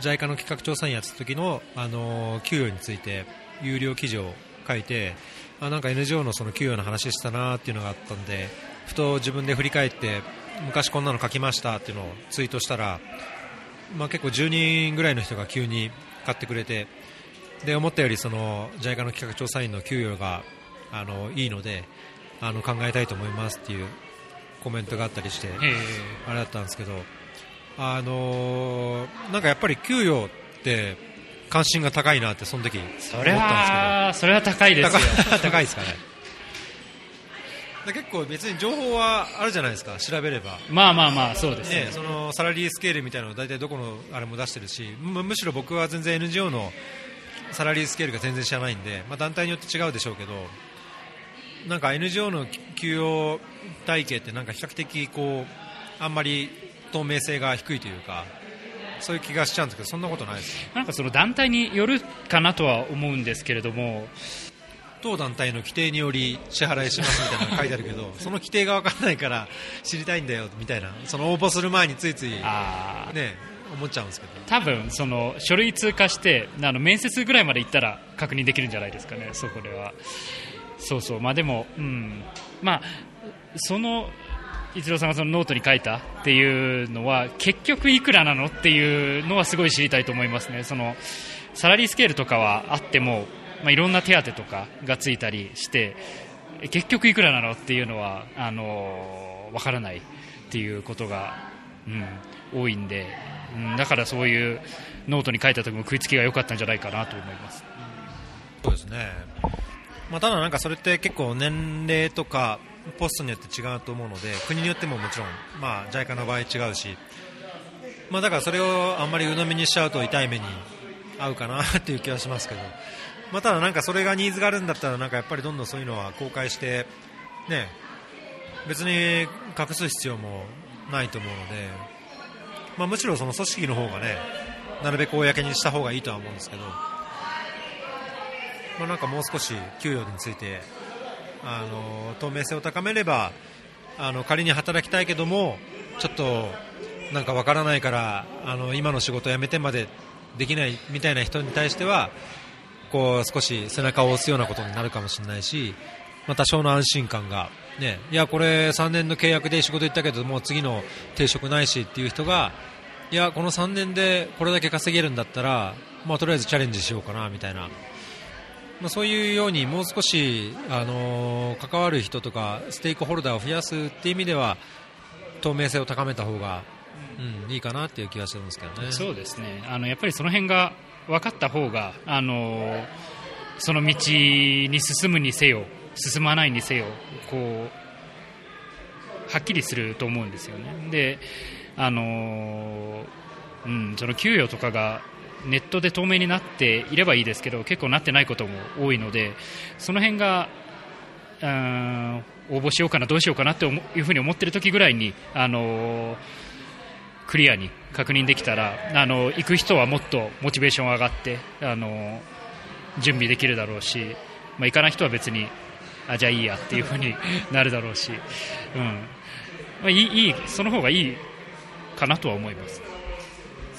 JICA の企画調査員やってた時のあの給与について有料記事を書いてあなんか NGO のその給与の話したなっていうのがあったんでふと自分で振り返って昔こんなの書きましたっていうのをツイートしたら、まあ、結構10人ぐらいの人が急に買ってくれてで思ったよりその JICA の企画調査員の給与があのいいのであの考えたいと思いますっていうコメントがあったりしてあれだったんですけどあのー、なんかやっぱり給与って関心が高いなってその時思ったんですけど。それは高いですよ。高い ですかね。結構別に情報はあるじゃないですか調べれば。まあまあまあそうですね、ね、そのサラリースケールみたいなのを大体どこのあれも出してるしむしろ僕は全然 NGO のサラリースケールが全然知らないんで、まあ、団体によって違うでしょうけどなんか NGO の給与体系ってなんか比較的こうあんまり透明性が低いというかそういう気がしちゃうんですけどそんなことないです。なんかその団体によるかなとは思うんですけれども。当団体の規定により支払いしますみたいなのが書いてあるけど その規定が分からないから知りたいんだよみたいなその応募する前についつい、ね、思っちゃうんですけど。多分その書類通過してあの面接ぐらいまで行ったら確認できるんじゃないですかね、そこでは。そうそう。まあでも、うん。まあ、その一郎さんがそのノートに書いたっていうのは結局いくらなのっていうのはすごい知りたいと思いますね。そのsalary scale とかはあっても、まあ、いろんな手当とかがついたりして結局いくらなのっていうのはあの分からないっていうことが、うん、多いんで、うん、だからそういうノートに書いた時も食いつきが良かったんじゃないかなと思います。そうですね。まあ、ただ、なんかそれって結構年齢とかポストによって違うと思うので国によってももちろん、まあ、JICA の場合違うし、まあ、だからそれをあんまり鵜呑みにしちゃうと痛い目に遭うかなっていう気はしますけど、まあ、ただ、なんかそれがニーズがあるんだったらなんかやっぱりどんどんそういうのは公開して、ね、別に隠す必要もないと思うので、まあ、むしろその組織の方がねなるべく公にした方がいいとは思うんですけど。まあ、なんかもう少し給与についてあの透明性を高めればあの仮に働きたいけどもちょっとなんかわからないからあの今の仕事を辞めてまでできないみたいな人に対してはこう少し背中を押すようなことになるかもしれないし、まあ、多少の安心感が、ね、いやこれ3年の契約で仕事行ったけどもう次の定職ないしっていう人がいやこの3年でこれだけ稼げるんだったら、まあ、とりあえずチャレンジしようかなみたいな、まあ、そういうようにもう少し、あのー関わる人とかステークホルダーを増やすっていう意味では透明性を高めた方が、うん、いいかなっていう気がするんですけどね。そうですねあのやっぱりその辺が分かった方があのーその道に進むにせよ進まないにせよこうはっきりすると思うんですよねであのー、うん、その給与とかがネットで透明になっていればいいですけど結構なってないことも多いのでその辺が応募しようかなどうしようかなって思いうふうに思っている時ぐらいにあのクリアに確認できたらあの行く人はもっとモチベーション上がってあの準備できるだろうし、まあ、行かない人は別にあじゃあいいやっていうふうに なるだろうし、うんまあ、いいその方がいいかなとは思います。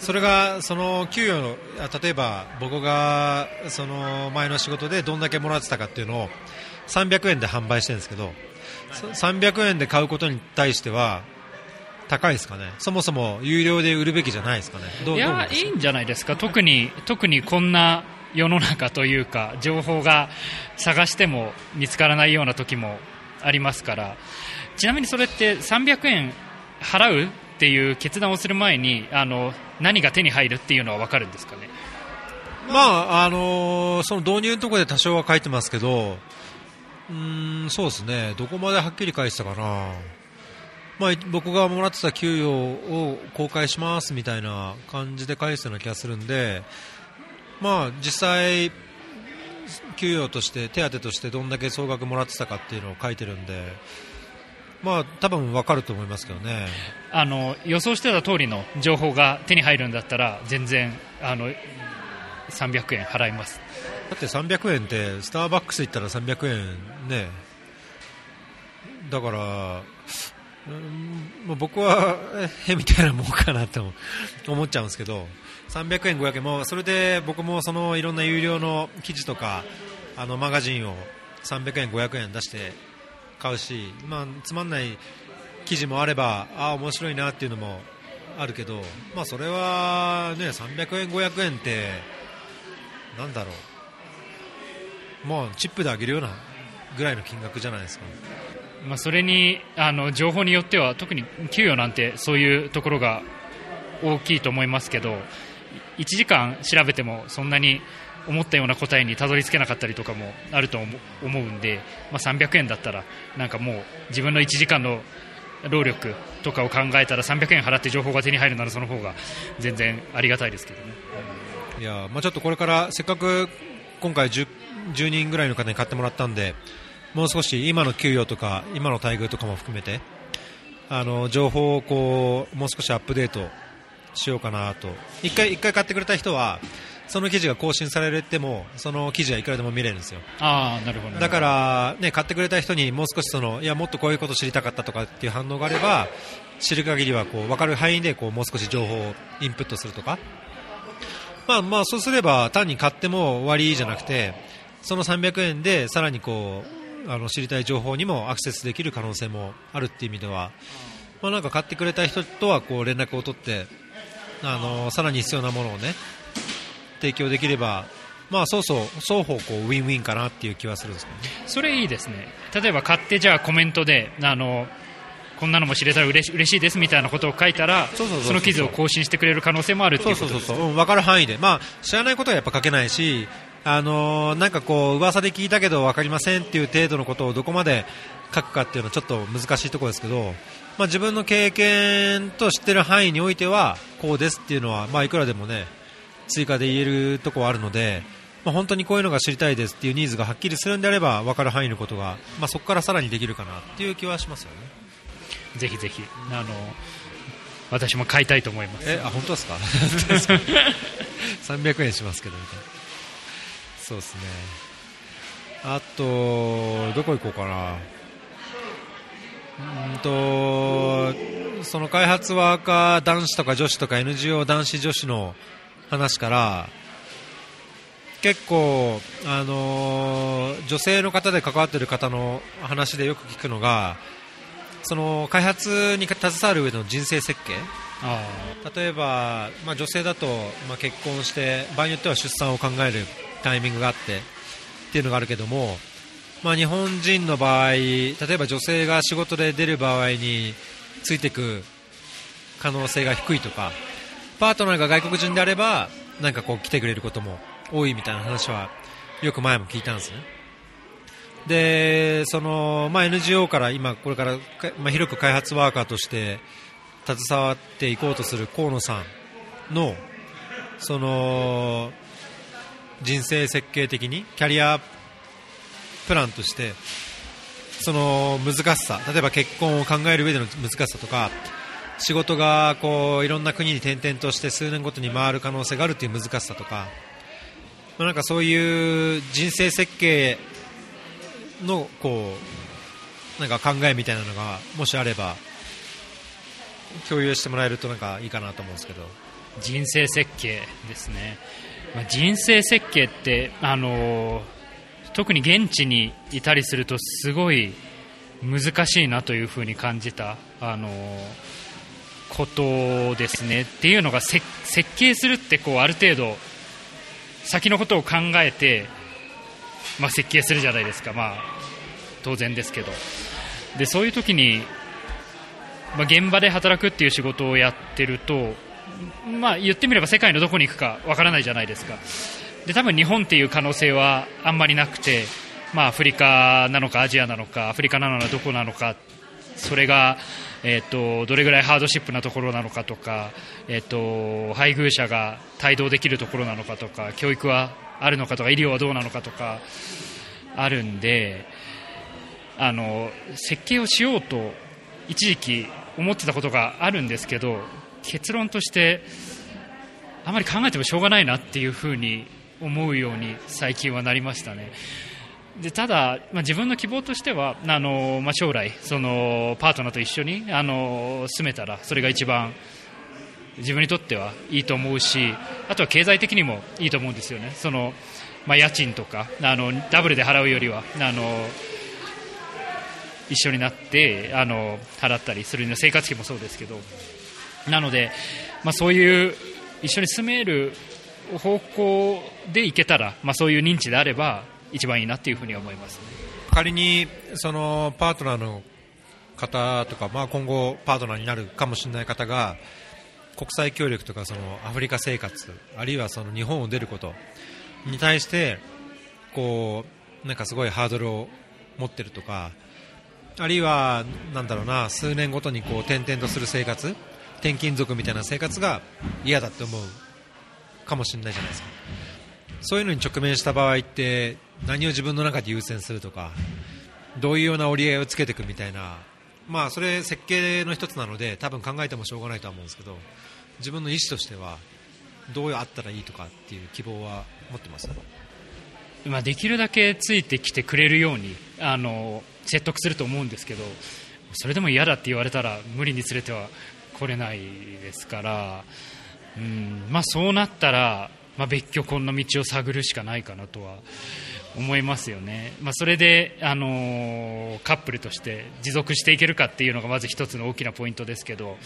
それがその給与のあ例えば僕がその前の仕事でどんだけもらってたかっていうのを300円で販売してるんですけどそ300円で買うことに対しては高いですかね？そもそも有料で売るべきじゃないですかね？どういやいいんじゃないですか？特に特にこんな世の中というか情報が探しても見つからないような時もありますから。ちなみにそれって300円払うっていう決断をする前にあの何が手に入るっていうのは分かるんですかね？まああのーその導入のところで多少は書いてますけどうんそうですね。どこまではっきり書いてたかな。まあ、僕がもらってた給与を公開しますみたいな感じで返したような気がするんで、まあ、実際、給与として手当としてどんだけ総額もらってたかっていうのを書いてるんで、まあ、多分分かると思いますけどね。あの予想してた通りの情報が手に入るんだったら全然あの300円払います。だって300円ってスターバックス行ったら300円ね。だから、うんまあ僕はえみたいなもんかなと思っちゃうんですけど300円、500円。もうそれで僕もそのいろんな有料の記事とかあのマガジンを300円、500円出して買うし、まあ、つまんない記事もあればあ面白いなっていうのもあるけど、まあ、それは、ね、300円、500円ってなんだろうもうチップであげるようなぐらいの金額じゃないですか。まあ、それにあの情報によっては特に給与なんてそういうところが大きいと思いますけど1時間調べてもそんなに思ったような答えにたどり着けなかったりとかもあると思うんで、まあ、300円だったらなんかもう自分の1時間の労力とかを考えたら300円払って情報が手に入るならその方が全然ありがたいですけどね。いやまあ、ちょっとこれからせっかく今回 10, 10人ぐらいの方に買ってもらったんでもう少し今の給与とか今の待遇とかも含めてあの情報をこうもう少しアップデートしようかなと一回一回買ってくれた人はその記事が更新されてもその記事はいくらでも見れるんですよ。ああなるほど。だから、ね、買ってくれた人にもう少しそのいやもっとこういうこと知りたかったとかっていう反応があれば知る限りはこう分かる範囲でこうもう少し情報をインプットするとか、まあ、まあそうすれば単に買っても終わりじゃなくてその300円でさらにこうあの知りたい情報にもアクセスできる可能性もあるっていう意味では、まあ、なんか買ってくれた人とはこう連絡を取ってあのさらに必要なものをね提供できればまあそうそう双方こうウィンウィンかなっていう気はするんですけどね。それいいですね。例えば買ってじゃあコメントであのこんなのも知れたら嬉し嬉しいですみたいなことを書いたらそうそうそうそうその記事を更新してくれる可能性もあるってそいうそうそうそう、う。ん、分かる範囲で、まあ、知らないことはやっぱ書けないし、あのーなんかこう噂で聞いたけど分かりませんっていう程度のことをどこまで書くかっていうのはちょっと難しいところですけど、まあ、自分の経験と知ってる範囲においてはこうですっていうのは、まあ、いくらでもね追加で言えるところはあるので、まあ、本当にこういうのが知りたいですっていうニーズがはっきりするんであれば分かる範囲のことが、まあ、そこからさらにできるかなっていう気はしますよね。ぜひぜひ。あの私も買いたいと思います。えあ本当ですか？300 円しますけどみたいな。そうですね。あとどこ行こうかな。うんとその開発ワーカー男子とか女子とか NGO 男子女子の話から結構、あのー女性の方で関わっている方の話でよく聞くのがその開発に携わる上での人生設計。あ例えば、まあ、女性だと、まあ、結婚して場合によっては出産を考えるタイミングがあってっていうのがあるけども、まあ、日本人の場合例えば女性が仕事で出る場合についていく可能性が低いとかパートナーが外国人であればなんかこう来てくれることも多いみたいな話はよく前も聞いたんですね。でその、まあ、NGO から今これから、まあ、広く開発ワーカーとして携わっていこうとする河野さんのその人生設計的にキャリアプランとしてその難しさ例えば結婚を考える上での難しさとか仕事がこういろんな国に転々として数年ごとに回る可能性があるという難しさとか、まあ、なんかそういう人生設計のこうなんか考えみたいなのがもしあれば共有してもらえるとなんかいいかなと思うんですけど。人生設計ですね、まあ、人生設計ってあの特に現地にいたりするとすごい難しいなというふうに感じたあのことですねっていうのが設計するってこうある程度先のことを考えて、まあ、設計するじゃないですか、まあ、当然ですけど。でそういう時にまあ、現場で働くっていう仕事をやってると、まあ、言ってみれば世界のどこに行くかわからないじゃないですか。で多分日本っていう可能性はあんまりなくて、まあ、アフリカなのかアジアなのかアフリカなのかどこなのかそれが、えー、とどれぐらいハードシップなところなのかとか、えー、と配偶者が帯同できるところなのかとか教育はあるのかとか医療はどうなのかとかあるんであの設計をしようと一時期思ってたことがあるんですけど結論としてあまり考えてもしょうがないなっていうふうに思うように最近はなりましたね。でただ、まあ、自分の希望としてはあの、まあ、将来そのパートナーと一緒にあの住めたらそれが一番自分にとってはいいと思うしあとは経済的にもいいと思うんですよね。その、まあ、家賃とかあのダブルで払うよりはあの一緒になってあの払ったりするの生活費もそうですけどなので、まあ、そういう一緒に住める方向でいけたら、まあ、そういう認知であれば一番いいなというふうに思います、仮にそのパートナーの方とか、まあ、今後パートナーになるかもしれない方が国際協力とかそのアフリカ生活あるいはその日本を出ることに対してこうなんかすごいハードルを持ってるとかあるいはなんだろうな数年ごとにこう転々とする生活転勤族みたいな生活が嫌だって思うかもしれないじゃないですか。そういうのに直面した場合って何を自分の中で優先するとかどういうような折り合いをつけていくみたいなまあそれ設計の一つなので多分考えてもしょうがないとは思うんですけど自分の意思としてはどうあったらいいとかっていう希望は持ってます？まあ、できるだけついてきてくれるようにあの説得すると思うんですけどそれでも嫌だって言われたら無理に連れては来れないですから、うんまあ、そうなったら、まあ、別居婚の道を探るしかないかなとは思いますよね、まあ、それで、あのカップルとして持続していけるかっていうのがまず一つの大きなポイントですけど、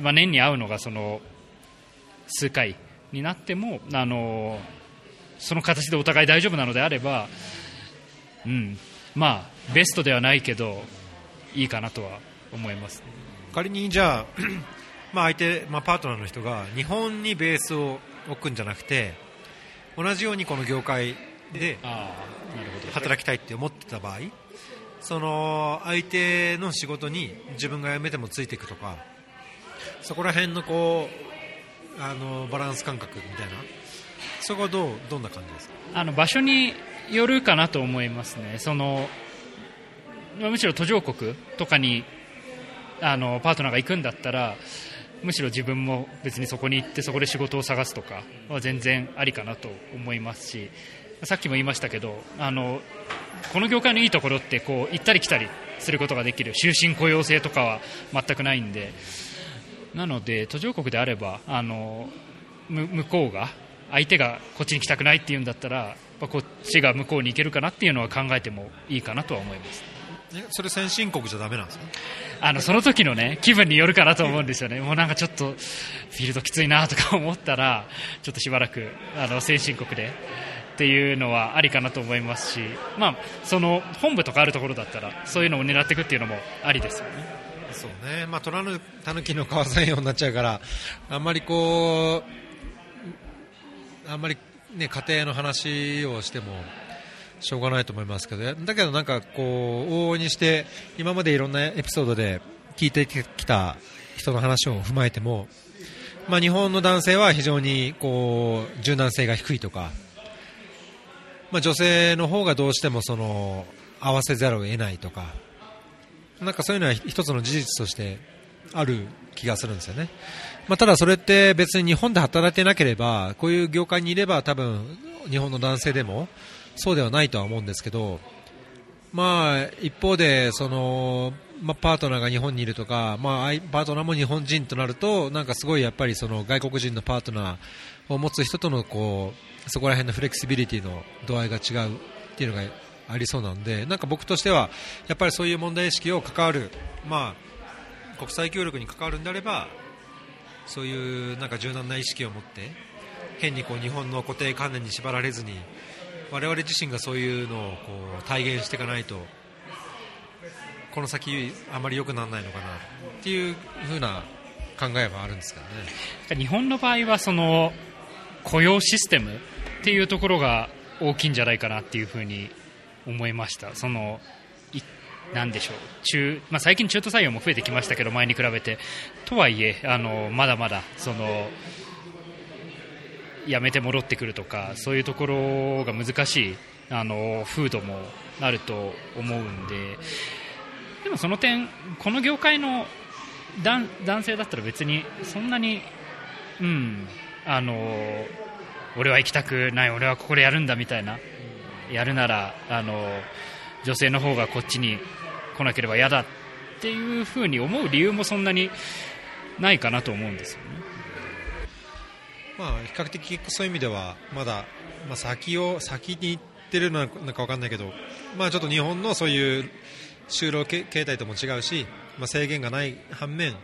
まあ、年に会うのがその数回になっても、あのその形でお互い大丈夫なのであれば、うん、まあベストではないけどいいかなとは思います、仮にじゃあ、まあ相手、まあ、パートナーの人が日本にベースを置くんじゃなくて同じようにこの業界で働きたいって思ってた場合その相手の仕事に自分が辞めてもついていくとかそこら辺のこうあのバランス感覚みたいなそこはどうどんな感じですか？あの場所によるかなと思いますね。そのまあむしろ途上国とかにあのパートナーが行くんだったらむしろ自分も別にそこに行ってそこで仕事を探すとかは全然ありかなと思いますしさっきも言いましたけどあのこの業界のいいところってこう行ったり来たりすることができる終身雇用制とかは全くないんでなので途上国であればあの向こうが相手がこっちに来たくないっていうんだったらこっちが向こうに行けるかなっていうのは考えてもいいかなとは思います。それ先進国じゃダメなんですか？あのその時のね気分によるかなと思うんですよね、もうなんかちょっとフィールドきついなとか思ったらちょっとしばらくあの先進国でっていうのはありかなと思いますし、まあ、その本部とかあるところだったらそういうのを狙っていくっていうのもありですよね。そうね、まあ、虎のたぬきの川さんようになっちゃうからあんまりこうあんまり、ね、家庭の話をしてもしょうがないと思いますけどだけどなんかこう往々にして今までいろんなエピソードで聞いてきた人の話を踏まえても、まあ、日本の男性は非常にこう柔軟性が低いとか、まあ、女性の方がどうしてもその合わせざるを得ないとかなんかそういうのは一つの事実としてある気がするんですよね。まあ、ただそれって別に日本で働いてなければこういう業界にいれば多分日本の男性でもそうではないとは思うんですけど、まあ、一方でその、まあ、パートナーが日本にいるとか、まあ、パートナーも日本人となるとなんかすごいやっぱりその外国人のパートナーを持つ人とのこうそこら辺のフレキシビリティの度合いが違うっていうのがありそうなんでなんか僕としてはやっぱりそういう問題意識を関わる、まあ、国際協力に関わるんであればそういうなんか柔軟な意識を持って変にこう日本の固定観念に縛られずに我々自身がそういうのをこう体現していかないとこの先あまり良くならないのかなっていうふうな考えはあるんですかね。日本の場合はその雇用システムっていうところが大きいんじゃないかなっていうふうに思いましたそのなんでしょう。中、まあ、最近中途採用も増えてきましたけど前に比べて。とはいえあのまだまだその辞めて戻ってくるとかそういうところが難しいあの風土もあると思うんででもその点この業界の男性だったら別にそんなに、うん、あの俺は行きたくない俺はここでやるんだみたいなやるならあの女性の方がこっちに来なければ嫌だっていうふうに思う理由もそんなにないかなと思うんですよね。まあ、比較的そういう意味ではまだ、まあ、先を先に行ってるのか分かんないけど、まあ、ちょっと日本のそういう就労形態とも違うし、まあ、制限がない反面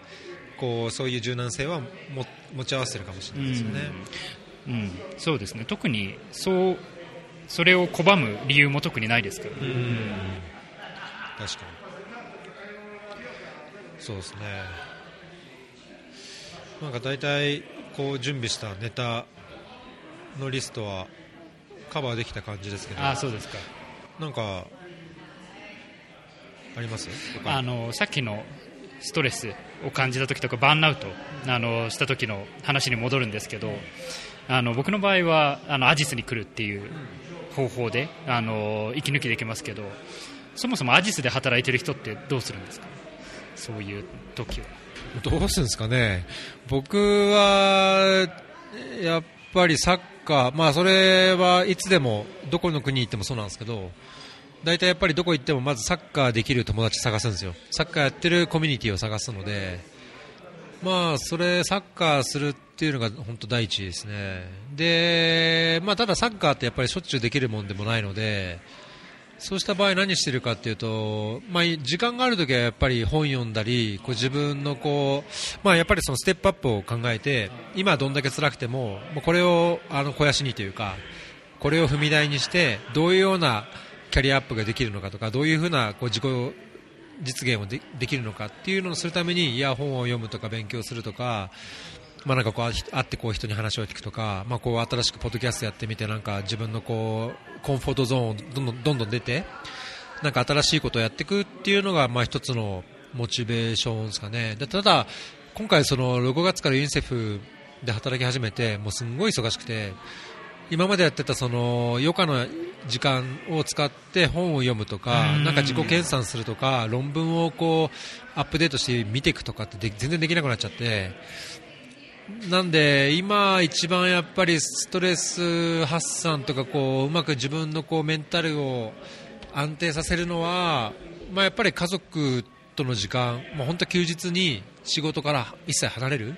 こうそういう柔軟性はも持ち合わせてるかもしれないですよね。うん、うん、そうですね。特にそうそれを拒む理由も特にないですからね。確かに。そうですね。なんか大体こう準備したネタのリストはカバーできた感じですけど。あそうですか。なんかあります？あのさっきのストレスを感じた時とかバーンアウトあのした時の話に戻るんですけどあの僕の場合はあのアジスに来るっていう方法であの息抜きできますけどそもそもアジスで働いてる人ってどうするんですか？そういう時は。どうするんですかね、僕はやっぱりサッカー、まあ、それはいつでもどこの国に行ってもそうなんですけど大体やっぱりどこ行ってもまずサッカーできる友達探すんですよ。サッカーやってるコミュニティを探すのでまあそれサッカーするっていうのが本当第一ですね。で、まあ、ただサッカーってやっぱりしょっちゅうできるもんでもないのでそうした場合何してるかっていうと、まあ、時間があるときはやっぱり本読んだりこう自分のこう、まあ、やっぱりそのステップアップを考えて今どんだけ辛くてももうこれをあの肥やしにというかこれを踏み台にしてどういうようなキャリアアップができるのかとかどういうふうなこう自己実現をでできるのかっていうのをするためにいや本を読むとか勉強するとかまあ、なんかこう会ってこう人に話を聞くとか、まあ、こう新しくポッドキャストやってみてなんか自分のこうコンフォートゾーンをどんどんどんどん出てなんか新しいことをやっていくっていうのがまあ一つのモチベーションですかね。でただ今回その6月からユニセフで働き始めてもうすごい忙しくて今までやってたその余暇の時間を使って本を読むとかなんか自己研鑽するとか論文をこうアップデートして見ていくとかって全然できなくなっちゃってなんで今、一番やっぱりストレス発散とかこううまく自分のこうメンタルを安定させるのは、まあ、やっぱり家族との時間、まあ、本当休日に仕事から一切離れるっ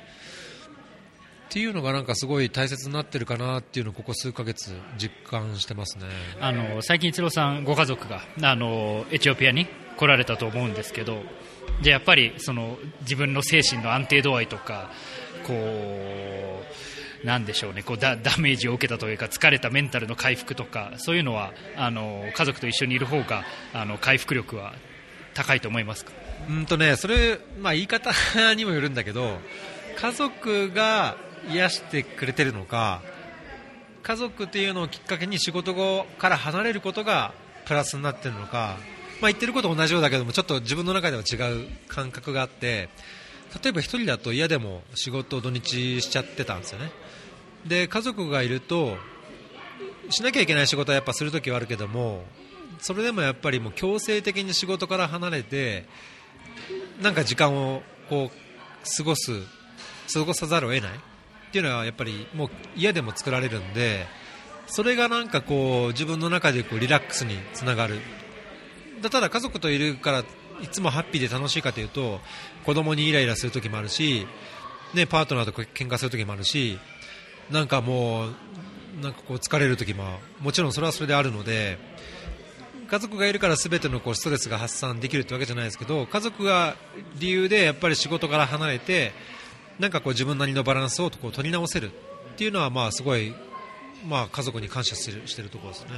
ていうのがなんかすごい大切になってるかなっていうのをここ数ヶ月実感してますね。あの最近、イチローさんご家族が？あのエチオピアに？来られたと思うんですけどじゃやっぱりその自分の精神の安定度合いとかこうなんでしょうねこうダダメージを受けたというか疲れたメンタルの回復とかそういうのはあの家族と一緒にいる方があの回復力は高いと思いますか？うんとねそれ、まあ、言い方にもよるんだけど家族が癒してくれてるのか家族っていうのをきっかけに仕事後から離れることがプラスになってるのか、まあ、言ってること同じようだけどもちょっと自分の中では違う感覚があって例えば1人だと嫌でも仕事を土日しちゃってたんですよね。で家族がいるとしなきゃいけない仕事はやっぱするときはあるけどもそれでもやっぱりもう強制的に仕事から離れてなんか時間をこう過ごす過ごさざるを得ないっていうのはやっぱりもう嫌でも作られるんでそれがなんかこう自分の中でこうリラックスにつながるただ家族といるからいつもハッピーで楽しいかというと子供にイライラする時もあるし、ね、パートナーと喧嘩する時もあるしなんかもうなんかこう疲れる時ももちろんそれはそれであるので家族がいるから全てのこうストレスが発散できるってわけじゃないですけど家族が理由でやっぱり仕事から離れてなんかこう自分なりのバランスをこう取り直せるっていうのはまあすごいまあ家族に感謝してるしてるところですね。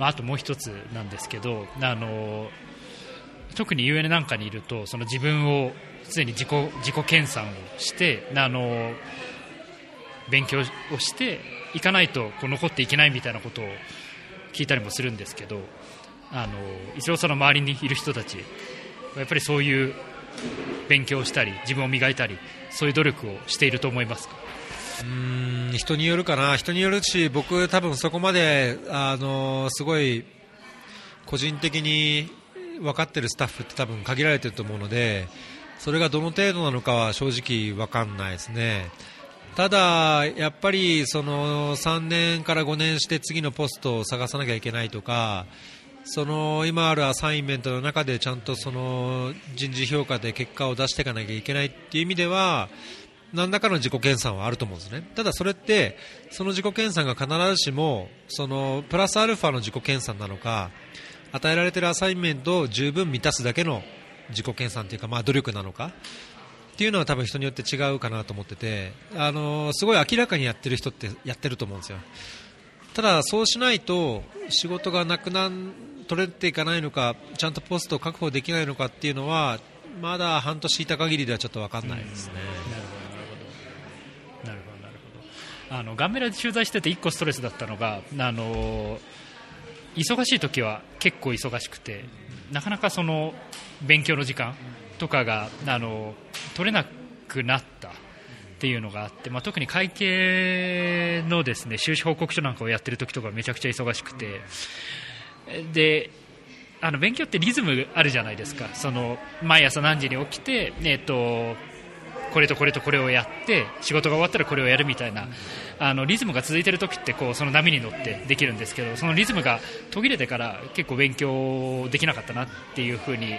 まあ、あともう一つなんですけどあの特に UN なんかにいるとその自分をすでに自己自己研鑽をしてあの勉強をしていかないとこう残っていけないみたいなことを聞いたりもするんですけどあの一郎さんの周りにいる人たちやっぱりそういう勉強をしたり自分を磨いたりそういう努力をしていると思いますか？人によるかな人によるし僕、多分そこまであのすごい個人的に分かってるスタッフって多分限られてると思うのでそれがどの程度なのかは正直分かんないですね。ただ、やっぱりその3年から5年して次のポストを探さなきゃいけないとかその今あるアサインメントの中でちゃんとその人事評価で結果を出していかなきゃいけないっていう意味では何らかの自己研鑽はあると思うんですねただそれってその自己研鑽が必ずしもそのプラスアルファの自己研鑽なのか与えられているアサインメントを十分満たすだけの自己研鑽というかまあ努力なのかっていうのは多分人によって違うかなと思っててあのすごい明らかにやってる人ってやってると思うんですよただそうしないと仕事がなくなん取れていかないのかちゃんとポストを確保できないのかっていうのはまだ半年いた限りではちょっと分かんないですね。あのガンメラで取材してて1個ストレスだったのがあの忙しい時は結構忙しくてなかなかその勉強の時間とかがあの取れなくなったっていうのがあって、まあ、特に会計のですね収支報告書なんかをやってる時とかめちゃくちゃ忙しくてであの勉強ってリズムあるじゃないですか。その毎朝何時に起きて、えーと、これとこれとこれをやって仕事が終わったらこれをやるみたいなあのリズムが続いている時ってこうその波に乗ってできるんですけどそのリズムが途切れてから結構勉強できなかったなっていうふうに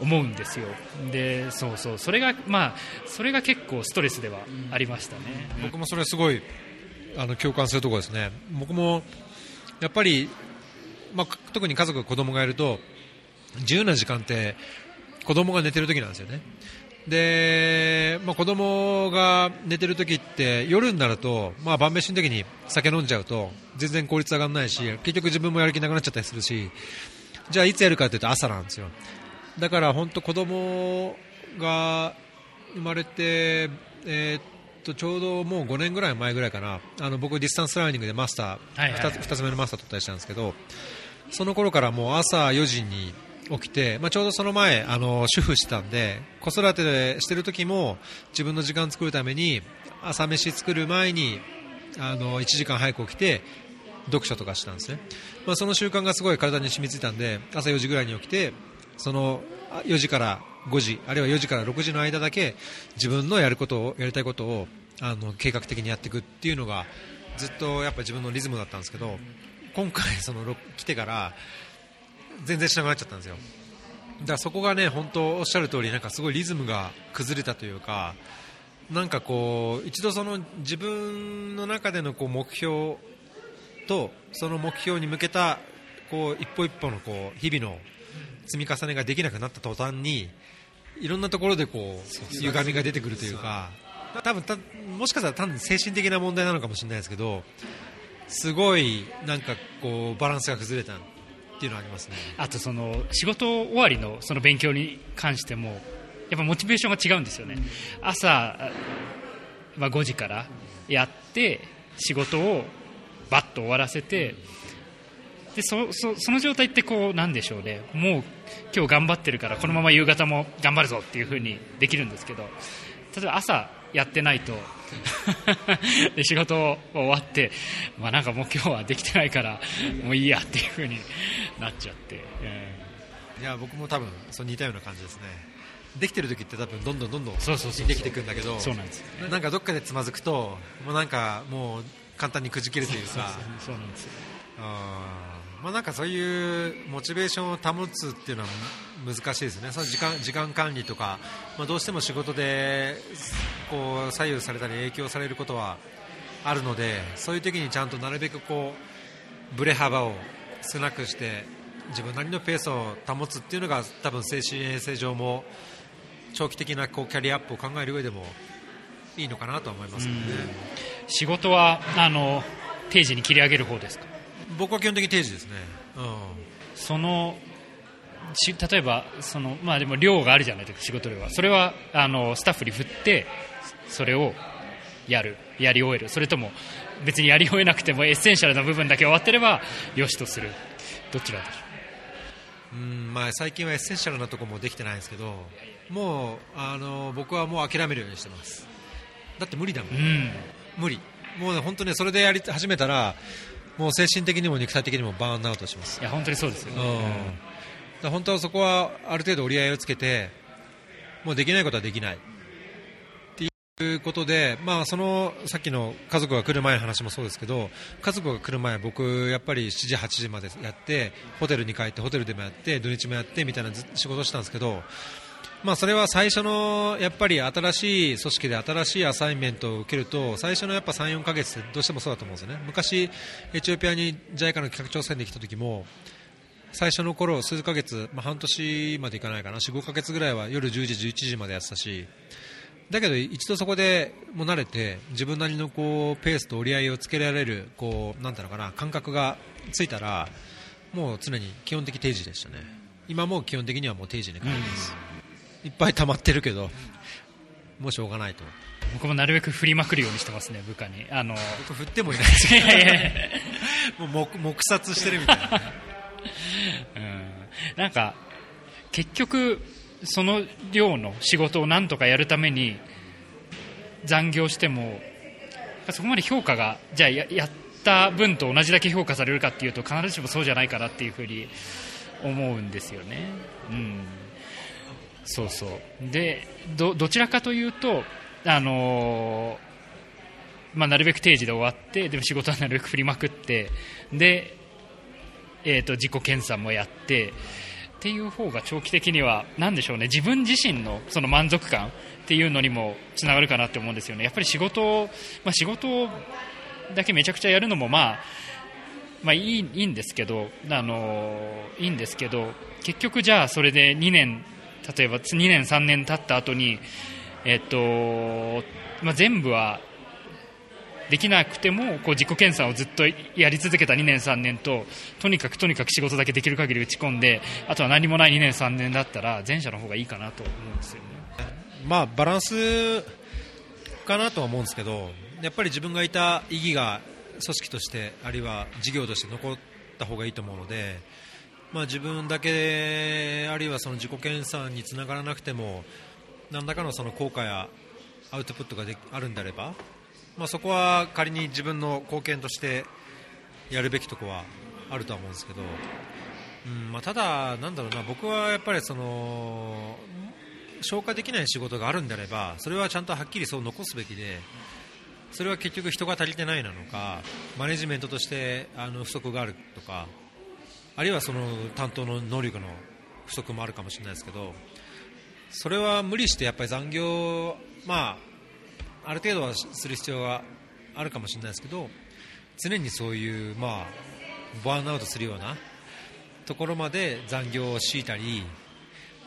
思うんですよ。でそうそう。それがまあそれが結構ストレスではありましたね、僕もそれすごいあの共感するところですね。僕もやっぱりまあ、特に家族、子供がいると自由な時間って子供が寝てる時なんですよね。で、まあ、子供が寝てる時って夜になると、まあ、晩飯の時に酒飲んじゃうと全然効率上がらないし結局自分もやる気なくなっちゃったりするしじゃあいつやるかというと朝なんですよ。だから本当子供が生まれて、えー、っとちょうどもう5年ぐらい前ぐらいかな。あの僕 distance learning でマスター、はいはい、2, つ2つ目のマスター取ったりしたんですけどその頃からもう朝4時に起きて、まあ、ちょうどその前あの主婦してたんで子育てしてる時も自分の時間作るために朝飯作る前にあの1時間早く起きて読書とかしたんですね、まあ、その習慣がすごい体に染みついたんで朝4時ぐらいに起きてその4時から5時あるいは4時から6時の間だけ自分のやることをやりたいことをあの計画的にやっていくっていうのがずっとやっぱ自分のリズムだったんですけど今回その来てから全然しなくなっちゃったんですよ。だからそこがね本当おっしゃる通りなんかすごいリズムが崩れたというかなんかこう一度その自分の中でのこう目標とその目標に向けたこう一歩一歩のこう日々の積み重ねができなくなった途端にいろんなところでこう歪みが出てくるというか多分たもしかしたら単に精神的な問題なのかもしれないですけどすごいなんかこうバランスが崩れたっていうのはありますね。あとその仕事終わりのその勉強に関してもやっぱモチベーションが違うんですよね、朝、まあ、5時からやって仕事をバッと終わらせてでそそその状態ってこうなんでしょうね。もう今日頑張ってるからこのまま夕方も頑張るぞっていう風にできるんですけど例えば朝やってないと で仕事終わって、まあ、なんかもう今日はできてないからもういいやっていう風になっちゃって、えー、いや僕も多分そう似たような感じですね。できてる時って多分どんどんどんどんできていくんだけどそうなんです、なんかどっかでつまずくともうなんかもう簡単にくじけるというか。そうなんですまあ、なんかそういうモチベーションを保つっていうのは難しいですね、その時間時間管理とか、まあ、どうしても仕事でこう左右されたり影響されることはあるのでそういう時にちゃんとなるべくこうブレ幅を少なくして自分なりのペースを保つっていうのが多分精神衛生上も長期的なこうキャリアアップを考える上でもいいのかなと思いますね。仕事はあの定時に切り上げる方ですか？僕は基本的に定時ですね、うん、その例えばその、まあ、でも量があるじゃないですか仕事量は。それはあのスタッフに振ってそれをやる。やり終える。それとも別にやり終えなくても essential な部分だけ終わってればよしとする。どちらでしょう？うんまあ、最近は essential なところもできてないんですけどもうあの僕はもう諦めるようにしてます。だって無理だもん、うん、無理。もう、ね、本当にそれでやり始めたらもう精神的にも肉体的にもバーンアウトします。いや本当にそうですよね、うん、本当はそこはある程度折り合いをつけてもうできないことはできない。っていうことで、まあ、そのさっきの家族が来る前の話もそうですけど家族が来る前僕やっぱり7時8時までやってホテルに帰ってホテルでもやって土日もやってみたいな仕事をしたんですけどまあ、それは最初のやっぱり新しい組織で新しいアサインメントを受けると最初のやっぱ3、4ヶ月ってどうしてもそうだと思うんですよね。昔、エチオピアに JICA の企画調査で来た時も最初の頃数ヶ月、まあ、半年までいかないかな。4、5ヶ月ぐらいは夜10時、11時までやってたし。だけど一度そこでも慣れて自分なりのこうペースと折り合いをつけられるこうなんていうかな感覚がついたらもう常に基本的定時でしたね。今も基本的にはもう定時に帰ります。うんいっぱい溜まってるけどもうしょうがないと。僕もなるべく振りまくるようにしてますね部下に。あの僕振ってもいないです。けどもう黙殺してるみたいな、ね、うん。なんか結局その量の仕事をなんとかやるために残業してもそこまで評価がじゃあややった分と同じだけ評価されるかっていうと必ずしもそうじゃないかなっていうふうに思うんですよね。うんそうそう。でどどちらかというと、あのー、まあ、なるべく定時で終わってでも仕事は なるべく振りまくってで、えーと、自己検査もやってっていう方が長期的には何でしょうね自分自身のその満足感っていうのにもつながるかなって思うんですよね。やっぱり仕事、まあ、仕事だけめちゃくちゃやるのもまあまあ、いいいいんですけど、あのいいんですけど結局、じゃあそれで2年例えば2年、3年経った後に、えっとまあ、全部はできなくてもこう自己検査をずっとやり続けた2年、3年ととにかくとにかく仕事だけできる限り打ち込んであとは何もない2年、3年だったら前者の方がいいかなと思うんですよね。まあ、バランスかなとは思うんですけどやっぱり自分がいた意義が組織としてあるいは事業として残った方がいいと思うので。まあ、自分だけあるいはその自己研鑽につながらなくても何らかのその効果やアウトプットがあるんであれば、まあ、そこは仮に自分の貢献としてやるべきところはあるとは思うんですけど、うんまあ、ただ、なんだろうな僕はやっぱりその消化できない仕事があるんであればそれはちゃんとはっきりそう残すべきでそれは結局人が足りてないなのかマネジメントとしてあの不足があるとかあるいはその担当の能力の不足もあるかもしれないですけどそれは無理してやっぱり残業、まあ、ある程度はする必要があるかもしれないですけど常にそういう、まあ、バーンアウトするようなところまで残業を強いたり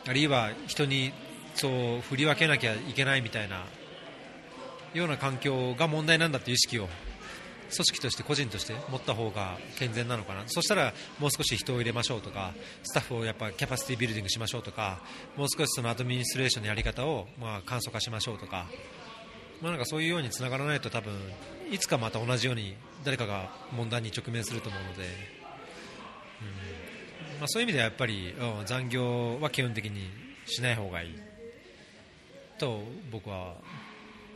あるいは人にそう振り分けなきゃいけないみたいなような環境が問題なんだという意識を組織として個人として持った方が健全なのかな。そしたらもう少し人を入れましょうとかスタッフをやっぱキャパシティビルディングしましょうとかもう少しそのアドミニストレーションのやり方をまあ簡素化しましょうとか,、まあ、なんかそういうようにつながらないと多分いつかまた同じように誰かが問題に直面すると思うので、うん。まあ、そういう意味ではやっぱり、残業は基本的にしない方がいいと僕は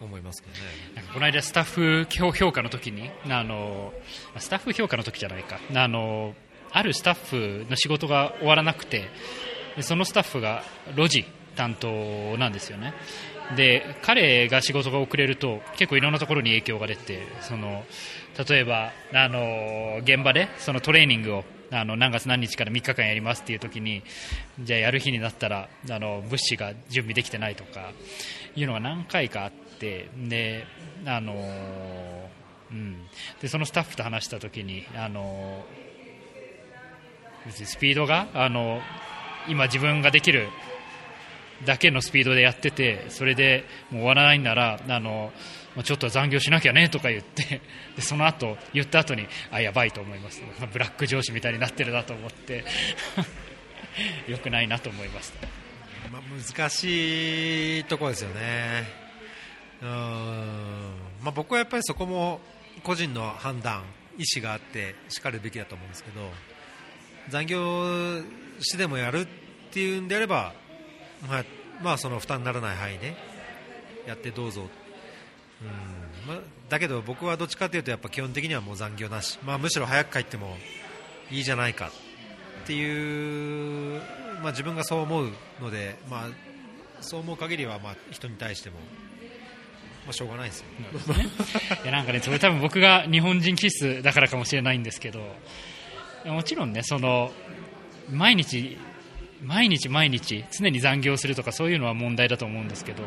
思いますけどね。この間、スタッフ評価の時にあのスタッフ評価の時じゃないか。あのあるスタッフの仕事が終わらなくてそのスタッフが路地担当なんですよね。で彼が仕事が遅れると結構いろんなところに影響が出てその例えばあの現場でそのトレーニングをあの何月何日から3日間やりますっていう時にじゃあやる日になったらあの物資が準備できてないとかいうのが何回かあってであの、うん、でそのスタッフと話した時にあの別にスピードがあの今自分ができるだけのスピードでやっててそれでもう終わらないならあのちょっと残業しなきゃねとか言って でその後言った後にあやばいと思います。ブラック上司みたいになってるなと思って よくないなと思いました、まあ、難しいところですよね、まあ、僕はやっぱりそこも個人の判断意思があってしかるべきだと思うんですけど残業してでもやるっていうんであればまあ、まあその負担にならない範囲でやってどうぞ、うん。ま、だけど僕はどっちかというとやっぱ基本的にはもう残業なし、まあ、むしろ早く帰ってもいいじゃないかっていう、まあ、自分がそう思うので、まあ、そう思う限りはまあ人に対しても。まあ、しょうがないですよ、いやなんかねそれ多分僕が日本人気質だからかもしれないんですけどもちろんねその毎日毎日毎日常に残業するとかそういうのは問題だと思うんですけど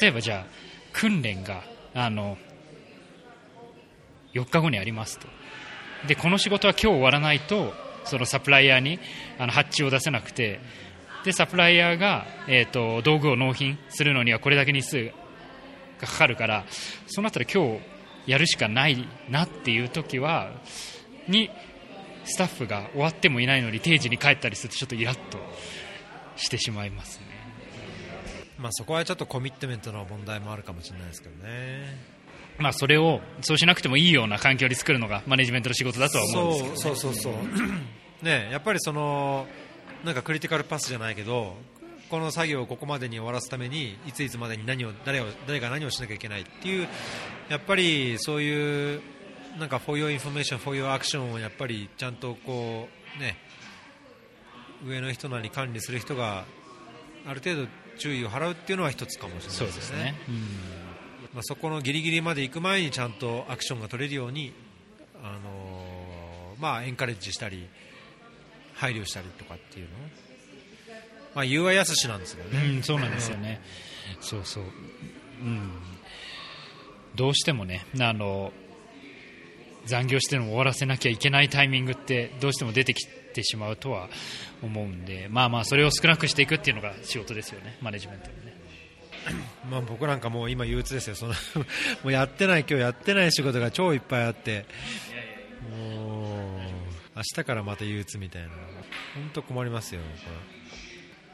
例えばじゃあ訓練があの4日後にありますと。でこの仕事は今日終わらないとそのサプライヤーにあの発注を出せなくてでサプライヤーが、えーと、道具を納品するのにはこれだけ日数がかかるからそうなったら今日やるしかないなっていう時はにスタッフが終わってもいないのに定時に帰ったりするとちょっとイラッとしてしまいますね、まあ、そこはちょっとコミットメントの問題もあるかもしれないですけどね。まあ、それをそうしなくてもいいような環境に作るのがマネジメントの仕事だとは思うんですけど、ね、そうそうそう ね、やっぱりそのなんかクリティカルパスじゃないけどこの作業をここまでに終わらすためにいついつまでに何を誰を誰が何をしなきゃいけないっていうやっぱりそういうなんか for your information, for your action をやっぱりちゃんとこうね上の人なり管理する人がある程度注意を払うっていうのは一つかもしれないですね。そ、ね、まあ、そこのギリギリまで行く前にちゃんとアクションが取れるように、あのー、まあ、エンカレッジしたり配慮したりとかっていうのまあ、言うはやすしなんですよね、うん、そうなんですよね、そうそう、うん、どうしてもね、あの残業しても終わらせなきゃいけないタイミングってどうしても出てきてしまうとは思うんで、まあまあそれを少なくしていくっていうのが仕事ですよね、マネジメントのね。まあ僕なんかもう今憂鬱ですよ、その もうやってない、今日やってない仕事が超いっぱいあって、もう明日からまた憂鬱みたいな、本当困りますよ、これ。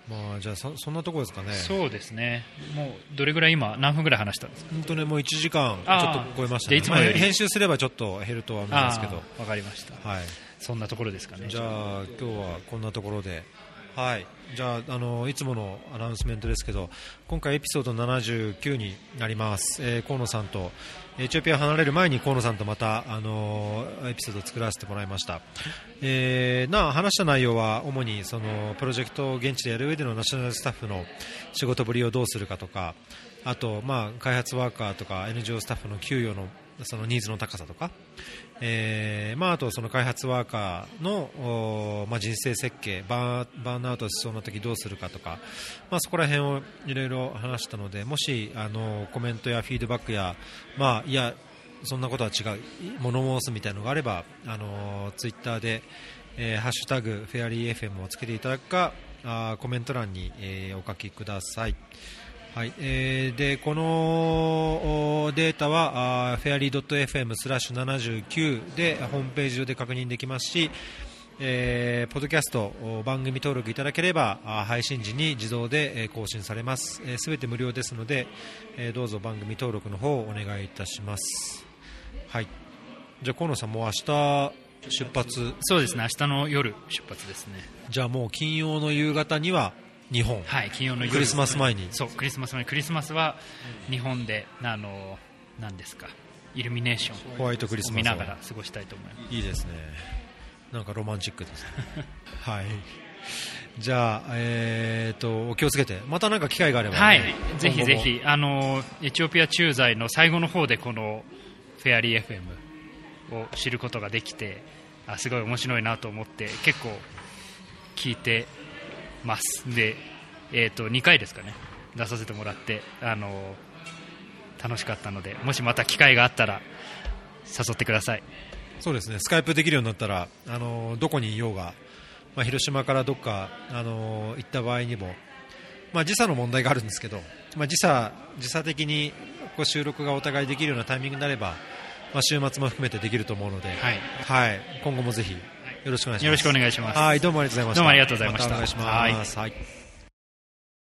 まあ、じゃあそそんなところですかね。そうですね。もうどれぐらい今何分ぐらい話したんですか？本当ねもう1時間ちょっと超えました、ね、いつもより。編集すればちょっと減るとは思いますけど。わかりました、はい、そんなところですかね。じゃあ今日はこんなところで。はい、じゃああのいつものアナウンスメントですけど今回エピソード79になります、えー河野さんとエチオピアを離れる前に河野さんとまたあのエピソードを作らせてもらいました、えーな話した内容は主にそのプロジェクトを現地でやる上でのナショナルスタッフの仕事ぶりをどうするかとかあと、まあ、開発ワーカーとか NGO スタッフの給与のそのニーズの高さとか、えーまあ、あとその開発ワーカーの、おまあ、人生設計バーバーンアウトしそうな時どうするかとか、まあ、そこら辺をいろいろ話したのでもしあのコメントやフィードバックや、まあ、いやそんなことは違う物申すみたいなのがあればあのツイッターで、えーハッシュタグフェアリー FM をつけていただくかあコメント欄に、えーお書きください。はいえーでこのおデータはあー fairly.fm スラッシュ79でホームページ上で確認できますし、えーポッドキャストお番組登録いただければ配信時に自動で、えー更新されます。すべ、えー全て無料ですので、えーどうぞ番組登録の方をお願いいたします。はい。じゃあ河野さんもう明日出発？そうですね。明日の夜出発ですね。じゃあもう金曜の夕方には日本。はい金曜の夜。クリスマス前に。そうクリスマス前。クリスマスは日本であの何ですか？イルミネーション。ホワイトクリスマス見ながら過ごしたいと思います。いいですね。なんかロマンチックですね。はい。じゃあ、えー、とお気をつけて、またなんか機会があれば、ね、はい、ぜひぜひ。あのエチオピア駐在の最後の方でこのフェアリー FM を知ることができてあすごい面白いなと思って結構聞いてます。で、えー、と2回ですかね。出させてもらってあの楽しかったのでもしまた機会があったら誘ってください。そうですね、スカイプできるようになったら、あのどこにいようが、まあ、広島からどっか、あの行った場合にも、まあ、時差の問題があるんですけど、まあ、時差時差的にこう収録がお互いできるようなタイミングになれば、まあ、週末も含めてできると思うので、はい。はい、今後もぜひよろしくお願いします。はい、どうもありがとうございました。どうもありがとうございましたたお願いします。はい